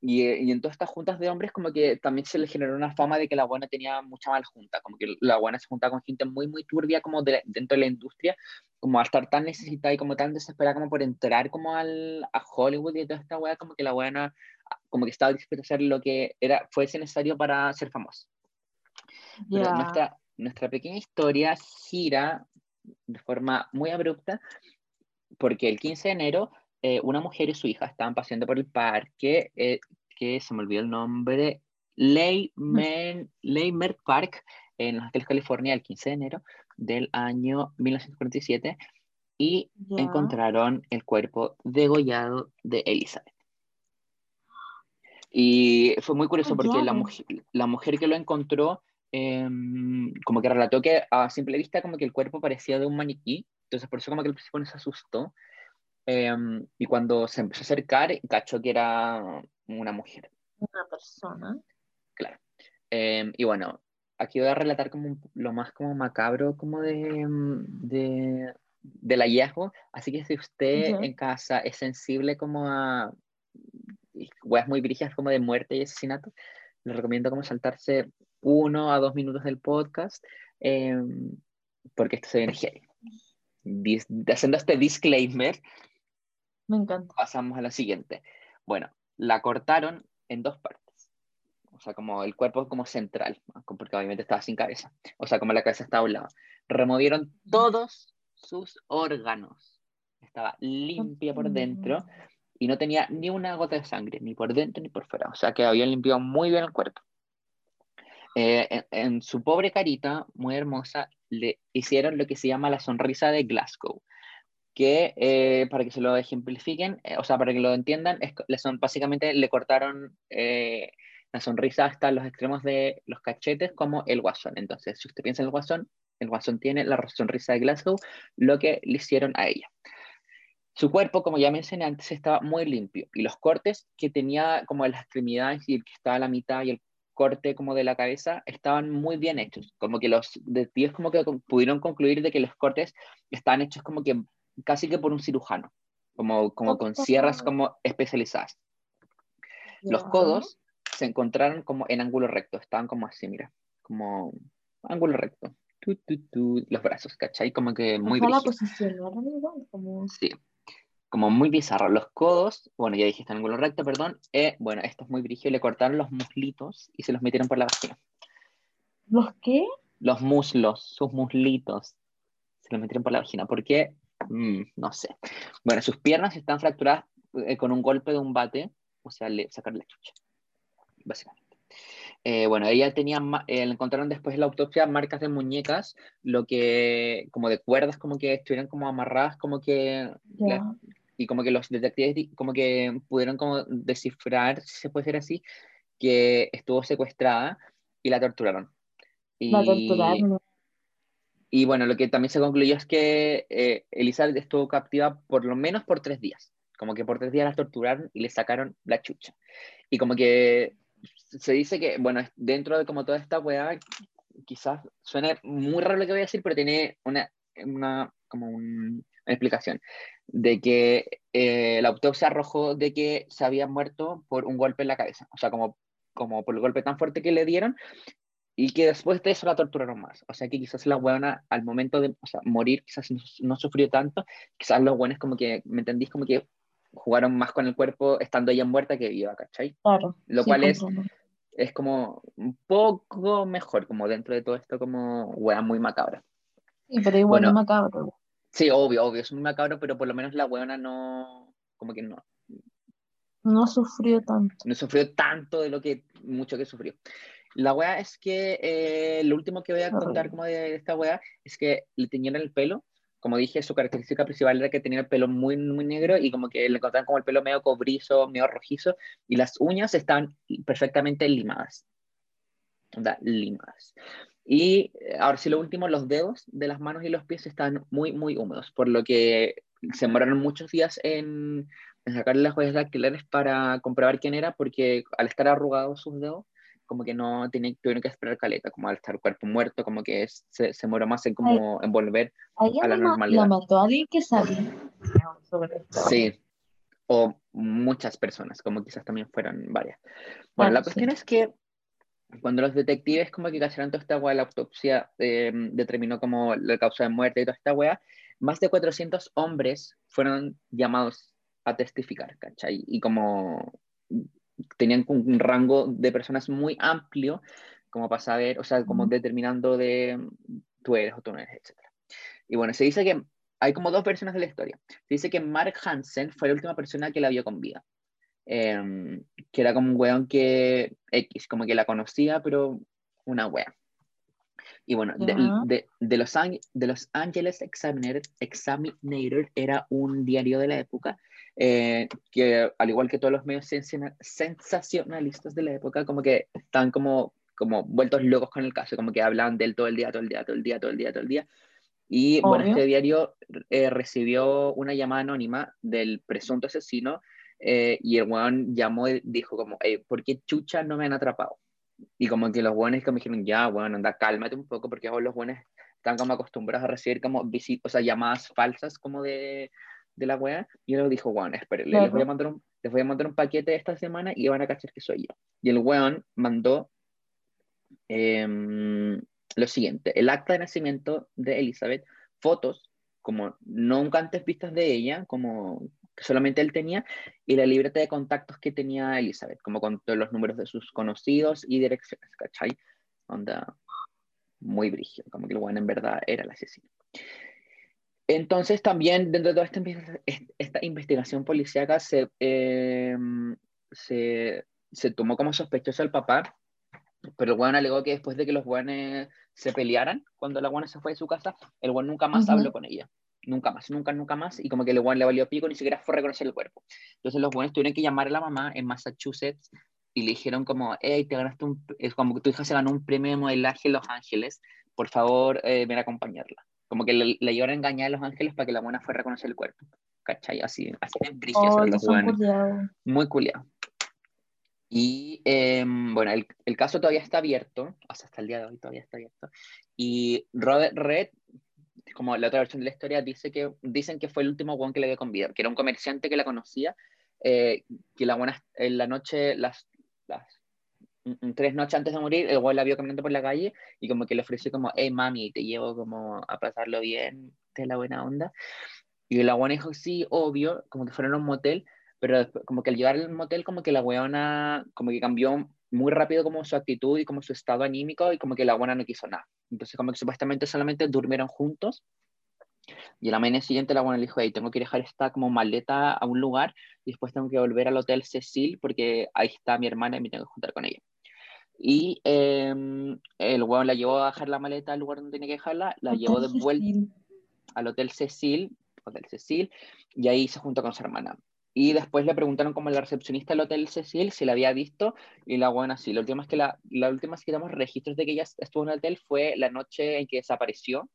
Y, eh, y en todas estas juntas de hombres como que también se le generó una fama de que la buena tenía mucha mala junta, como que la buena se juntaba con gente muy, muy turbia como de, dentro de la industria, como al estar tan necesitada y como tan desesperada como por entrar como al, a Hollywood y toda esta wea, como que la buena como que estaba dispuesta a hacer lo que era, fuese necesario para ser famosa. Pero nuestra, nuestra pequeña historia gira de forma muy abrupta porque el 15 de enero eh, una mujer y su hija estaban paseando por el parque, eh, que se me olvidó el nombre, Leymer, Leymer Park, en Los Ángeles, California, el 15 de enero del año 1947, y Ya. encontraron el cuerpo degollado de Elizabeth. Y fue muy curioso porque la, mujer, la mujer que lo encontró, em, como que relató que a simple vista como que el cuerpo parecía de un maniquí, entonces por eso como que al principio se asustó, em, y cuando se empezó a acercar, cachó que era una mujer. Una persona. Claro. Em, y bueno, aquí voy a relatar como lo más como macabro como de, de, del hallazgo. Así que si usted en casa es sensible como a weas muy brígidas como de muerte y asesinato, le recomiendo como saltarse uno a dos minutos del podcast em, porque esto se viene heavy. Dis- haciendo este disclaimer, Me encanta. pasamos a la siguiente. Bueno, la cortaron en dos partes. O sea, como el cuerpo como central, porque obviamente estaba sin cabeza. O sea, como la cabeza estaba a un lado. Removieron todos sus órganos. Estaba limpia por dentro y no tenía ni una gota de sangre, ni por dentro ni por fuera. O sea, que habían limpiado muy bien el cuerpo. Eh, en, su pobre carita, muy hermosa, le hicieron lo que se llama la sonrisa de Glasgow que eh, para que se lo ejemplifiquen, eh, o sea, para que lo entiendan, es, le son, básicamente le cortaron la sonrisa hasta los extremos de los cachetes como el guasón. Entonces, si usted piensa en el guasón, el guasón tiene la sonrisa de Glasgow, lo que le hicieron a ella. Su cuerpo, como ya mencioné antes, estaba muy limpio y los cortes que tenía como en las extremidades y el que estaba a la mitad y el corte como de la cabeza estaban muy bien hechos, como que los detectives como que pudieron concluir de que los cortes estaban hechos como que casi que por un cirujano, como, como con sierras como especializadas. Los codos se encontraron como en ángulo recto, estaban como así, mira, como ángulo recto. Tu, tu, tu, los brazos, ¿cachai? Como que muy como... Sí, como muy bizarro. Los codos, bueno, ya dijiste ángulo recto, perdón. eh, bueno, esto es muy brígido. Le cortaron los muslitos y se los metieron por la vagina. ¿Los qué? Los muslos, sus muslitos, se los metieron por la vagina. ¿Por qué? Mm, no sé. Bueno, sus piernas están fracturadas eh, con un golpe de un bate, o sea, le sacaron la chucha, básicamente. Eh, bueno, ella tenía, eh, le encontraron después en la autopsia marcas de muñecas, lo que, como de cuerdas, como que estuvieran como amarradas, como que la- y como que los detectives como que pudieron como descifrar, si se puede decir así, que estuvo secuestrada y la torturaron. La Y, torturaron. y bueno, lo que también se concluyó es que eh, Elizabeth estuvo captiva por lo menos por tres días. Como que por tres días la torturaron y le sacaron la chucha. Y como que se dice que, bueno, dentro de como toda esta weá, quizás suene muy raro lo que voy a decir, pero tiene una, una como un- explicación. De que eh, la autopsia arrojó de que se había muerto por un golpe en la cabeza. O sea, como, como por el golpe tan fuerte que le dieron y que después de eso la torturaron más. O sea que quizás la buena al momento de o sea, morir quizás no, no sufrió tanto, quizás los buenos como que, ¿me entendís? Como que jugaron más con el cuerpo estando ella muerta que viva, ¿cachai? Claro. Lo sí, cual es, comprendo. es como un poco mejor, como dentro de todo esto como wea muy macabra. Sí, pero igual Bueno. es macabro. Sí, obvio, obvio, es muy macabro, pero por lo menos la buena no, como que no, No sufrió tanto. no sufrió tanto de lo que mucho que sufrió. La wea es que eh, lo último que voy a contar como de esta wea es que le teñieron el pelo como dije, su característica principal era que tenía el pelo muy, muy negro y como que le encontraban como el pelo medio cobrizo, medio rojizo, y las uñas estaban perfectamente limadas. Onda, limadas. Y eh, ahora sí, lo último, los dedos de las manos y los pies están muy, muy húmedos, por lo que se demoraron muchos días en, en sacarle las huellas dactilares para comprobar quién era, porque al estar arrugados sus dedos, como que no tenían, tuvieron que esperar caleta, como al estar cuerpo muerto, como que es- se, se demoró más en como en volver ¿Alguien a la la, ma- normalidad. la mató a alguien que sabía sobre esto? Sí, o muchas personas, como quizás también fueran varias. Bueno, la Ah, sí. cuestión es que cuando los detectives como que cacharon toda esta weá, la autopsia eh, determinó como la causa de muerte y toda esta weá, más de 400 hombres fueron llamados a testificar, ¿cachai? Y como tenían un rango de personas muy amplio, como para saber, o sea, como determinando de tú eres o tú no eres, etc. Y bueno, se dice que hay como dos versiones de la historia. Se dice que Mark Hansen fue la última persona que la vio con vida. Em, que era como un weón que X, como que la conocía, pero una wea. Y bueno, de, de- de los, de los Angeles Examiner, Examiner era un diario de la época eh, que, al igual que todos los medios sensaciona- sensacionalistas de la época, como que estaban como, como vueltos locos con el caso, como que hablaban de él todo el día, todo el día, todo el día, todo el día, todo el día. Y bueno, Obvio. este diario eh, recibió una llamada anónima del presunto asesino eh, y el weón llamó y dijo como, "Ey, ¿por qué chucha no me han atrapado? Y como que los buenos como dijeron, ya, bueno, anda, cálmate un poco, porque ahora los buenos están como acostumbrados a recibir como visi- o sea, llamadas falsas como de, de la wea. Y él dijo, bueno, espérenle, les, voy a mandar un, les voy a mandar un paquete esta semana y van a cachar que soy yo. Y el weón mandó em, lo siguiente, el acta de nacimiento de Elizabeth, fotos, como nunca antes vistas de ella, como que solamente él tenía, y la libreta de contactos que tenía Elizabeth, como con todos los números de sus conocidos y direcciones, ¿cachai? Onda muy brígido, como que el weón en verdad era el asesino. Entonces también dentro de toda esta, esta investigación policíaca se, eh, se, se tomó como sospechoso al papá, pero el weón alegó que después de que los weones se pelearan, cuando la weona se fue de su casa, el weón nunca más habló con ella. Nunca más, nunca, nunca más. Y como que el weón le valió pico, ni siquiera fue a reconocer el cuerpo. Entonces los weones tuvieron que llamar a la mamá en Massachusetts y le dijeron como, hey, te ganaste un, es como que tu hija se ganó un premio de modelaje en Los Ángeles, por favor, eh, ven a acompañarla. Como que le, le llevaron a engañar a Los Ángeles para que la buena fuera a reconocer el cuerpo. ¿Cachai? Así, así de brígidos Oh, los weones. Muy culiado. Y eh, bueno, el, el caso todavía está abierto, o sea, hasta el día de hoy todavía está abierto. Y Robert Red, como la otra versión de la historia, dice que, dicen que fue el último weón que le dio con vida, que era un comerciante que la conocía, eh, que la buena, en la noche, las, las tres noches antes de morir, el weón la vio caminando por la calle y como que le ofreció como, hey mami, te llevo como a pasarlo bien, de la buena onda. Y la buena dijo, sí, obvio, como que fueron a un motel, pero después, como que al llegar al motel, como que la weona, como que cambió muy rápido como su actitud y como su estado anímico y como que la buena no quiso nada. Entonces como que supuestamente solamente durmieron juntos y a la mañana siguiente la buena le dijo, hey, tengo que dejar esta como maleta a un lugar y después tengo que volver al hotel Cecil porque ahí está mi hermana y me tengo que juntar con ella. Y eh, el weón la llevó a dejar la maleta al lugar donde tenía que dejarla, la llevó de vuelta al Hotel Cecil, Hotel Cecil, y ahí se juntó con su hermana. Y después le preguntaron como a la recepcionista del Hotel Cecil si la había visto, y la buena sí. La última vez que, la, la última vez que tenemos registros de que ella estuvo en el hotel fue la noche en que desapareció,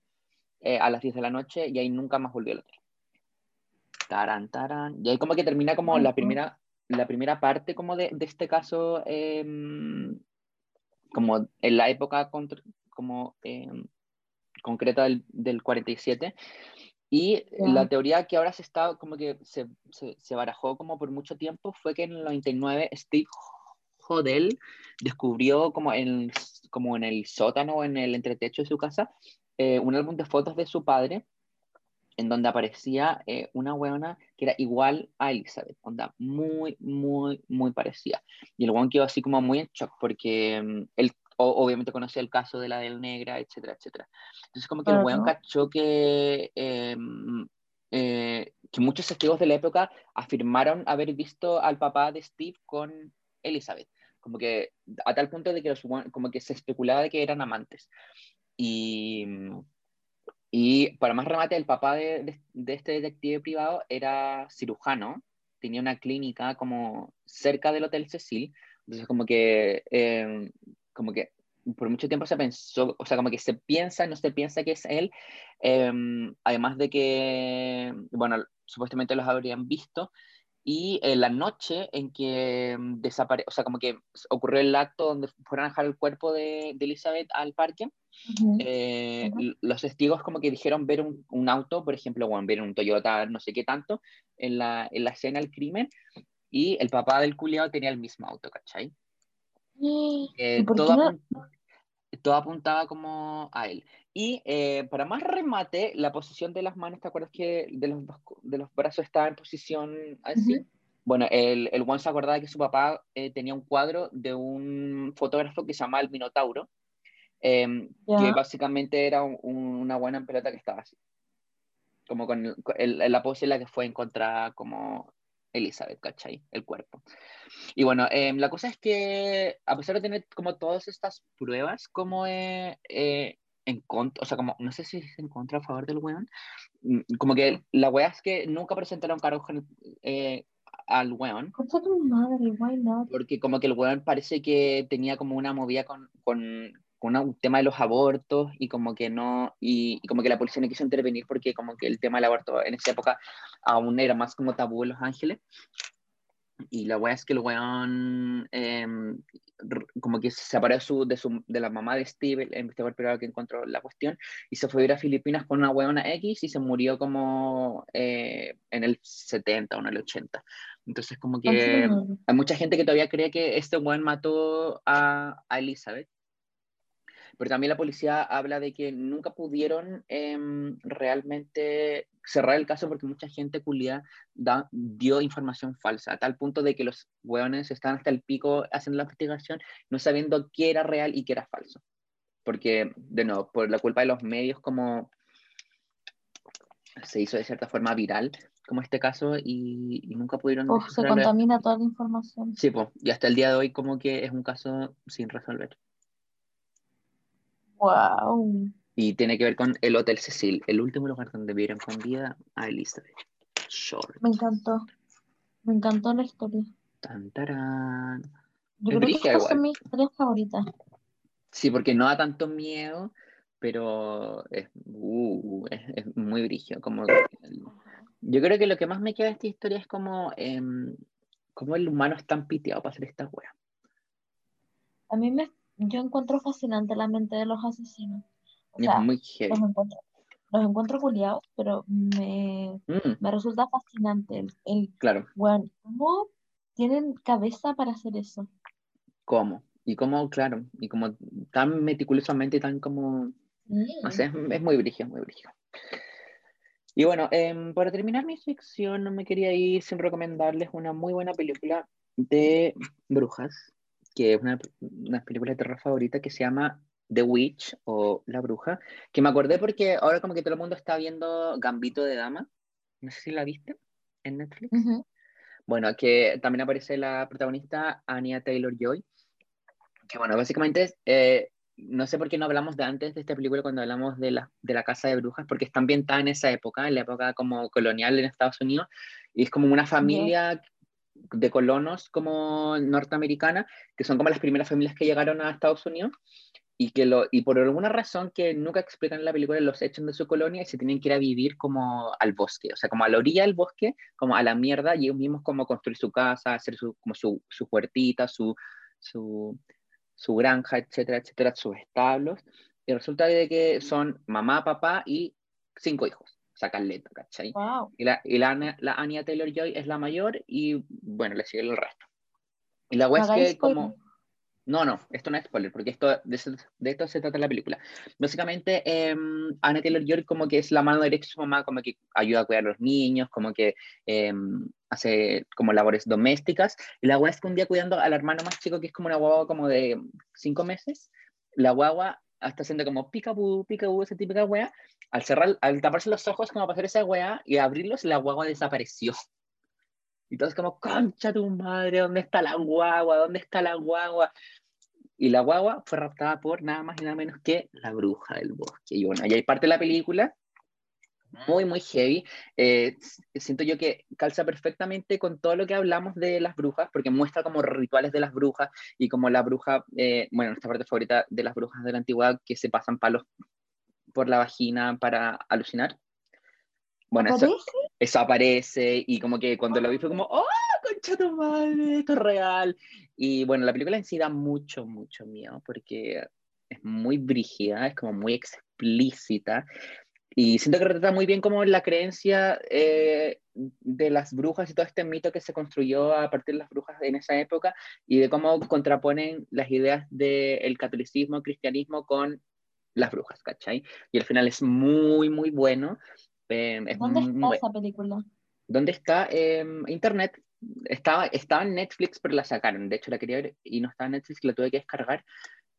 eh, a las 10 de la noche, y ahí nunca más volvió al hotel. Taran, taran. Y ahí como que termina como la primera, la primera parte como de, de este caso, em, como en la época contra- como, em, concreta del, del 47. Y la teoría que ahora se está, como que se, se, se barajó como por mucho tiempo, fue que en el 99 Steve Hodel descubrió como en, como en el sótano o en el entretecho de su casa eh, un álbum de fotos de su padre en donde aparecía eh, una weona que era igual a Elizabeth, onda, muy, muy, muy parecida. Y el weón quedó así como muy en shock porque mm, él o- obviamente conocía el caso de la del negra, etcétera, etcétera. Entonces como que el weón Claro. cachó que, eh, eh, que muchos testigos de la época afirmaron haber visto al papá de Steve con Elizabeth. Como que a tal punto de que los, como que se especulaba de que eran amantes. Y, mm, Y para más remate, el papá de, de- de este detective privado era cirujano, tenía una clínica como cerca del Hotel Cecil, entonces como que, eh, como que por mucho tiempo se pensó, o sea, como que se piensa, no se piensa que es él, eh, además de que, bueno, supuestamente los habrían visto, y en la noche en que desapareció, o sea, como que ocurrió el acto donde fueron a dejar el cuerpo de, de Elizabeth al parque, Ujú. eh, Ujú. l- los testigos como que dijeron ver un, un auto, por ejemplo, bueno, ver un Toyota no sé qué tanto, en la, en la escena del crimen, y el papá del culiao tenía el mismo auto, ¿cachai? ¿Y Eh, todo, no? apuntaba como a él. Y eh, para más remate, la posición de las manos, ¿te acuerdas que de los, de los brazos estaba en posición así? Bueno, el, el Juan se acordaba que su papá eh, tenía un cuadro de un fotógrafo que se llamaba El Minotauro, em, que básicamente era un- un- una buena pelota que estaba así, como con el- con el- la pose en la que fue encontrada como Elizabeth, ¿cachai? El cuerpo. Y bueno, em, la cosa es que a pesar de tener como todas estas pruebas, como eh, eh, en contra, o sea, como, no sé si es en contra a favor del weón, mm, como que la wea es que nunca presentaron cargos eh, al weón, Concha tu madre, why not? porque como que el weón parece que tenía como una movida con, con, con un tema de los abortos y como que no, y, y como que la policía no quiso intervenir porque como que el tema del aborto en esa época aún era más como tabú en Los Ángeles. Y la weá es que el weón r- como que se separó de, su, de, su, de la mamá de Steve, el investigador privado que encontró la cuestión, y se fue a ir a Filipinas con una weona X y se murió como eh, en el 70 o en el 80. Entonces como que madre. hay mucha gente que todavía cree que este weón mató a, a Elizabeth. Pero también la policía habla de que nunca pudieron em, realmente cerrar el caso porque mucha gente culia da- dio información falsa, a tal punto de que los hueones están hasta el pico haciendo la investigación, no sabiendo qué era real y qué era falso. Porque, de nuevo, por la culpa de los medios, como se hizo de cierta forma viral, como este caso, y, y nunca pudieron Uf, se contamina toda la información. Sí, pues, y hasta el día de hoy como que es un caso sin resolver. Wow. Y tiene que ver con el Hotel Cecil, el último lugar donde vieron con vida a Elizabeth Short. Me encantó. Me encantó la historia. Tan, tarán. Yo creo que estas son mis historias favoritas. Sí, porque no da tanto miedo, pero es, uh, es, es muy brígido. Como, yo creo que lo que más me queda de esta historia es como, em, cómo el humano es tan piteado para hacer esta wea. A mí me, yo encuentro fascinante la mente de los asesinos. O Y es sea, muy heavy. los encuentro, los encuentro culiados, pero me, Mm, me resulta fascinante el, el, claro, bueno, ¿cómo tienen cabeza para hacer eso? ¿cómo? Y cómo, claro, y como tan meticulosamente, tan como No Sí. sé, es, es muy brígido, muy brígido. Y bueno, em, para terminar mi sección, no me quería ir sin recomendarles una muy buena película de brujas, que es una, una película de terror favorita que se llama The Witch o La Bruja, que me acordé porque ahora como que todo el mundo está viendo Gambito de Dama. No sé si la viste en Netflix. Ujú. Bueno, que también aparece la protagonista Anya Taylor-Joy, que bueno, básicamente eh, no sé por qué no hablamos de antes de esta película cuando hablamos de la, de la Casa de Brujas, porque está ambientada en esa época, en la época como colonial en Estados Unidos, y es como una familia de colonos como norteamericana, que son como las primeras familias que llegaron a Estados Unidos, y que lo, y por alguna razón que nunca explican en la película, los echan de su colonia y se tienen que ir a vivir como al bosque, o sea, como a la orilla del bosque, como a la mierda, y ellos mismos como construir su casa, hacer su, como su, su huertita, su, su, su granja, etcétera, etcétera, sus establos, y resulta de que son mamá, papá y cinco hijos, sea, caleta, ¿cachai? Wow. Y la, y la, la Anya Taylor-Joy es la mayor y, bueno, le sigue el resto. Y la wea No es que como... No, no, esto no es spoiler, porque esto, de, de esto se trata la película. Básicamente, eh, Anna Taylor-Joy como que es la mano derecha de su mamá, como que ayuda a cuidar a los niños, como que eh, hace como labores domésticas. Y la guagua es que un día cuidando al hermano más chico, que es como una guagua como de cinco meses, la guagua está haciendo como picabú, picabú, esa típica wea. Al cerrar, al taparse los ojos como para hacer esa wea y abrirlos, la guagua desapareció. Y todos como, concha tu madre, ¿dónde está la guagua? ¿Dónde está la guagua? Y la guagua fue raptada por nada más y nada menos que la bruja del bosque. Y bueno, y hay parte de la película muy, muy heavy. Eh, siento yo que calza perfectamente con todo lo que hablamos de las brujas, porque muestra como rituales de las brujas y como la bruja, eh, bueno, nuestra parte favorita de las brujas de la antigüedad, que se pasan palos por la vagina para alucinar. Bueno, eso, ¿Aparece? eso aparece y como que cuando lo vi fue como, ¡oh, concha tu madre! Esto es real. Y bueno, la película en sí da mucho, mucho miedo porque es muy brígida, es como muy explícita. Y siento que retrata muy bien como la creencia eh, de las brujas y todo este mito que se construyó a partir de las brujas en esa época y de cómo contraponen las ideas del catolicismo, cristianismo con las brujas, ¿cachai? Y al final es muy, muy bueno. Eh, es ¿Dónde muy- está esa película? ¿Dónde está? Em, internet. Estaba, estaba en Netflix, pero la sacaron. De hecho, la quería ver y no estaba en Netflix, la tuve que descargar.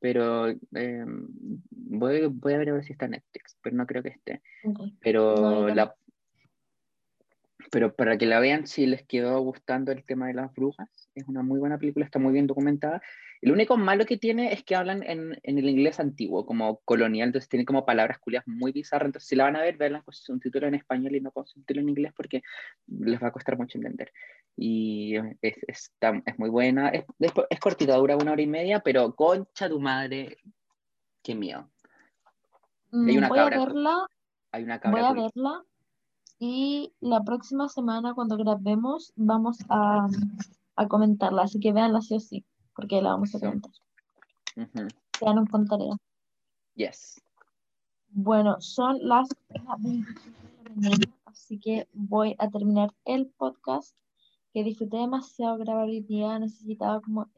Pero em, voy, voy a ver a ver si está en Netflix, pero no creo que esté. Pero, No, la, pero para que la vean, si les quedó gustando el tema de las brujas, es una muy buena película, está muy bien documentada. Lo único malo que tiene es que hablan en, en el inglés antiguo, como colonial, entonces tiene como palabras culias muy bizarras. Entonces, si la van a ver, verla con un título en español y no con subtítulo en inglés, porque les va a costar mucho entender. Y es, está- es muy buena. Es, es, es cortita, dura una hora y media, pero concha tu madre, qué miedo. hay Mm, una voy a cabra cu- verla, Hay una voy cabra a culia- verla y la próxima semana cuando grabemos vamos a, a comentarla, así que véanla sí o sí, porque la vamos a comentar. Ujú. Quedaron con tarea. Yes. Bueno, son las 1:27 de la mañana, así que voy a terminar el podcast que disfruté demasiado grabar hoy día. Necesitaba como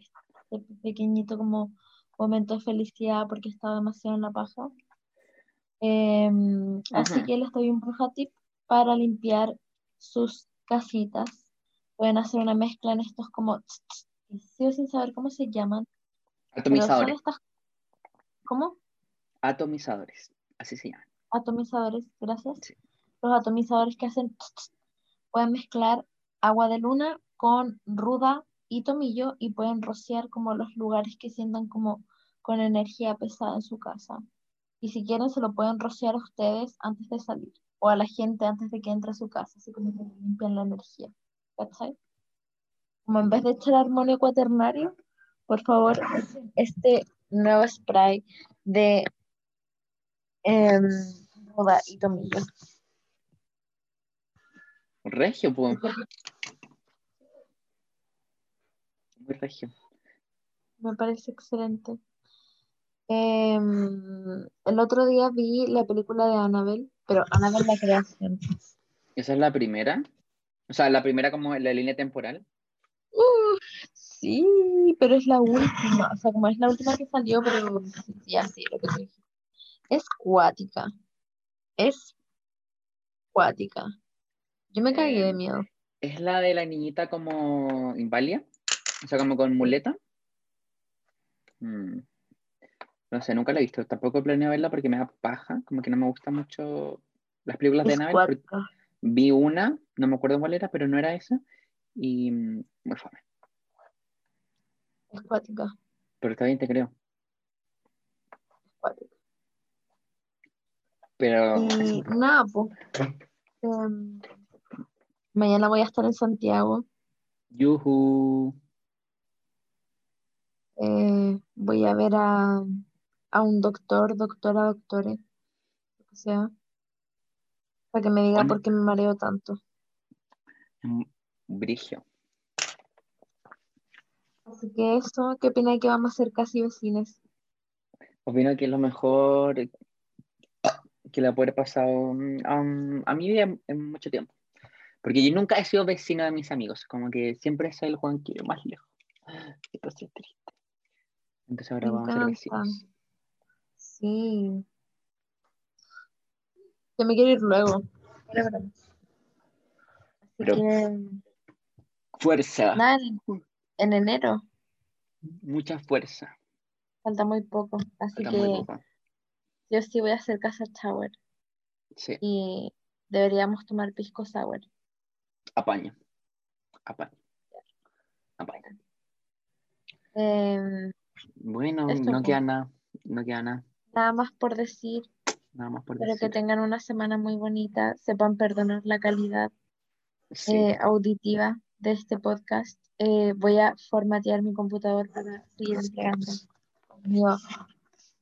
este pequeñito como momento de felicidad porque estaba demasiado en la paja. Em, así que les doy un bruja tip para limpiar sus casitas. Pueden hacer una mezcla en estos como sigo sin saber cómo se llaman, Atomizadores. estas, ¿cómo? Atomizadores. Así se llaman. Atomizadores, gracias. Sí. Los atomizadores que hacen pueden mezclar agua de luna con ruda y tomillo y pueden rociar como los lugares que sientan como con energía pesada en su casa. Y si quieren se lo pueden rociar a ustedes antes de salir o a la gente antes de que entre a su casa, así como que limpian la energía. ¿Cachai? Como en vez de echar armonio cuaternario, por favor, este nuevo spray de ruda y tomillo. Regio, pues. Muy regio. Me parece excelente. Em, el otro día vi la película de Annabelle, pero Annabelle la creación. Esa es la primera. O sea, la primera como la línea temporal. Uh, sí, pero es la última. O sea, como es la última que salió, pero sí, sí, lo que te dije. Es cuática. Es cuática. Yo me cagué de Em, miedo. Es la de la niñita como inválida. O sea, como con muleta. Mm. No sé, nunca la he visto. Tampoco planeo verla porque me da paja. Como que no me gustan mucho las películas de Annabelle. Vi una, no me acuerdo cuál era, pero no era esa. Y mm, muy fome. Es cuática. Pero está bien, te creo. Es cuática. Pero Y nada, pues. mañana voy a estar en Santiago. Yuhu. Eh, voy a ver a, a un doctor, doctora, doctore, lo que sea, para que me diga Bueno. por qué me mareo tanto. Mm, Brigio. Así que eso, ¿qué opina de que vamos a ser casi vecinos? Opino que es lo mejor que le puede pasado mm, a, a mi vida en, mucho tiempo. Porque yo nunca he sido vecino de mis amigos. Como que siempre soy el Juan que más lejos. Esto es triste. Entonces ahora Me vamos a ser vecinos. Sí. Yo me quiero ir luego. Pero que, Fuerza. nada, en, en enero Mucha fuerza. falta muy poco. Así Falta que poco. yo sí voy a hacer casa shower Sí, y deberíamos tomar pisco sour. apaño. Apaño. Apaño. Em, Bueno, no queda nada. No queda nada. Nada más por decir. nada más por Espero que decir. tengan una semana muy bonita, sepan perdonar la calidad Sí. eh, auditiva de este podcast. Eh, voy a formatear mi computador para seguir entregando contenido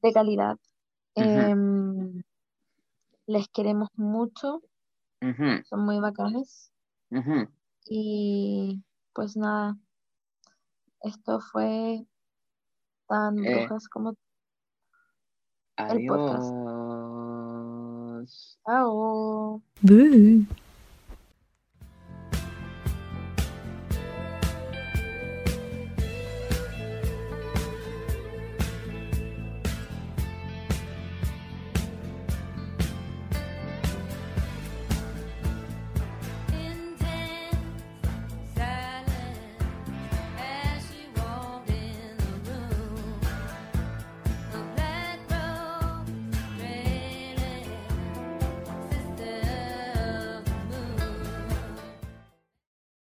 de calidad. Em, les queremos mucho, son muy bacanes. Y pues nada, esto fue tan Eh, brujas como el podcast. Adiós. Chao. Boo.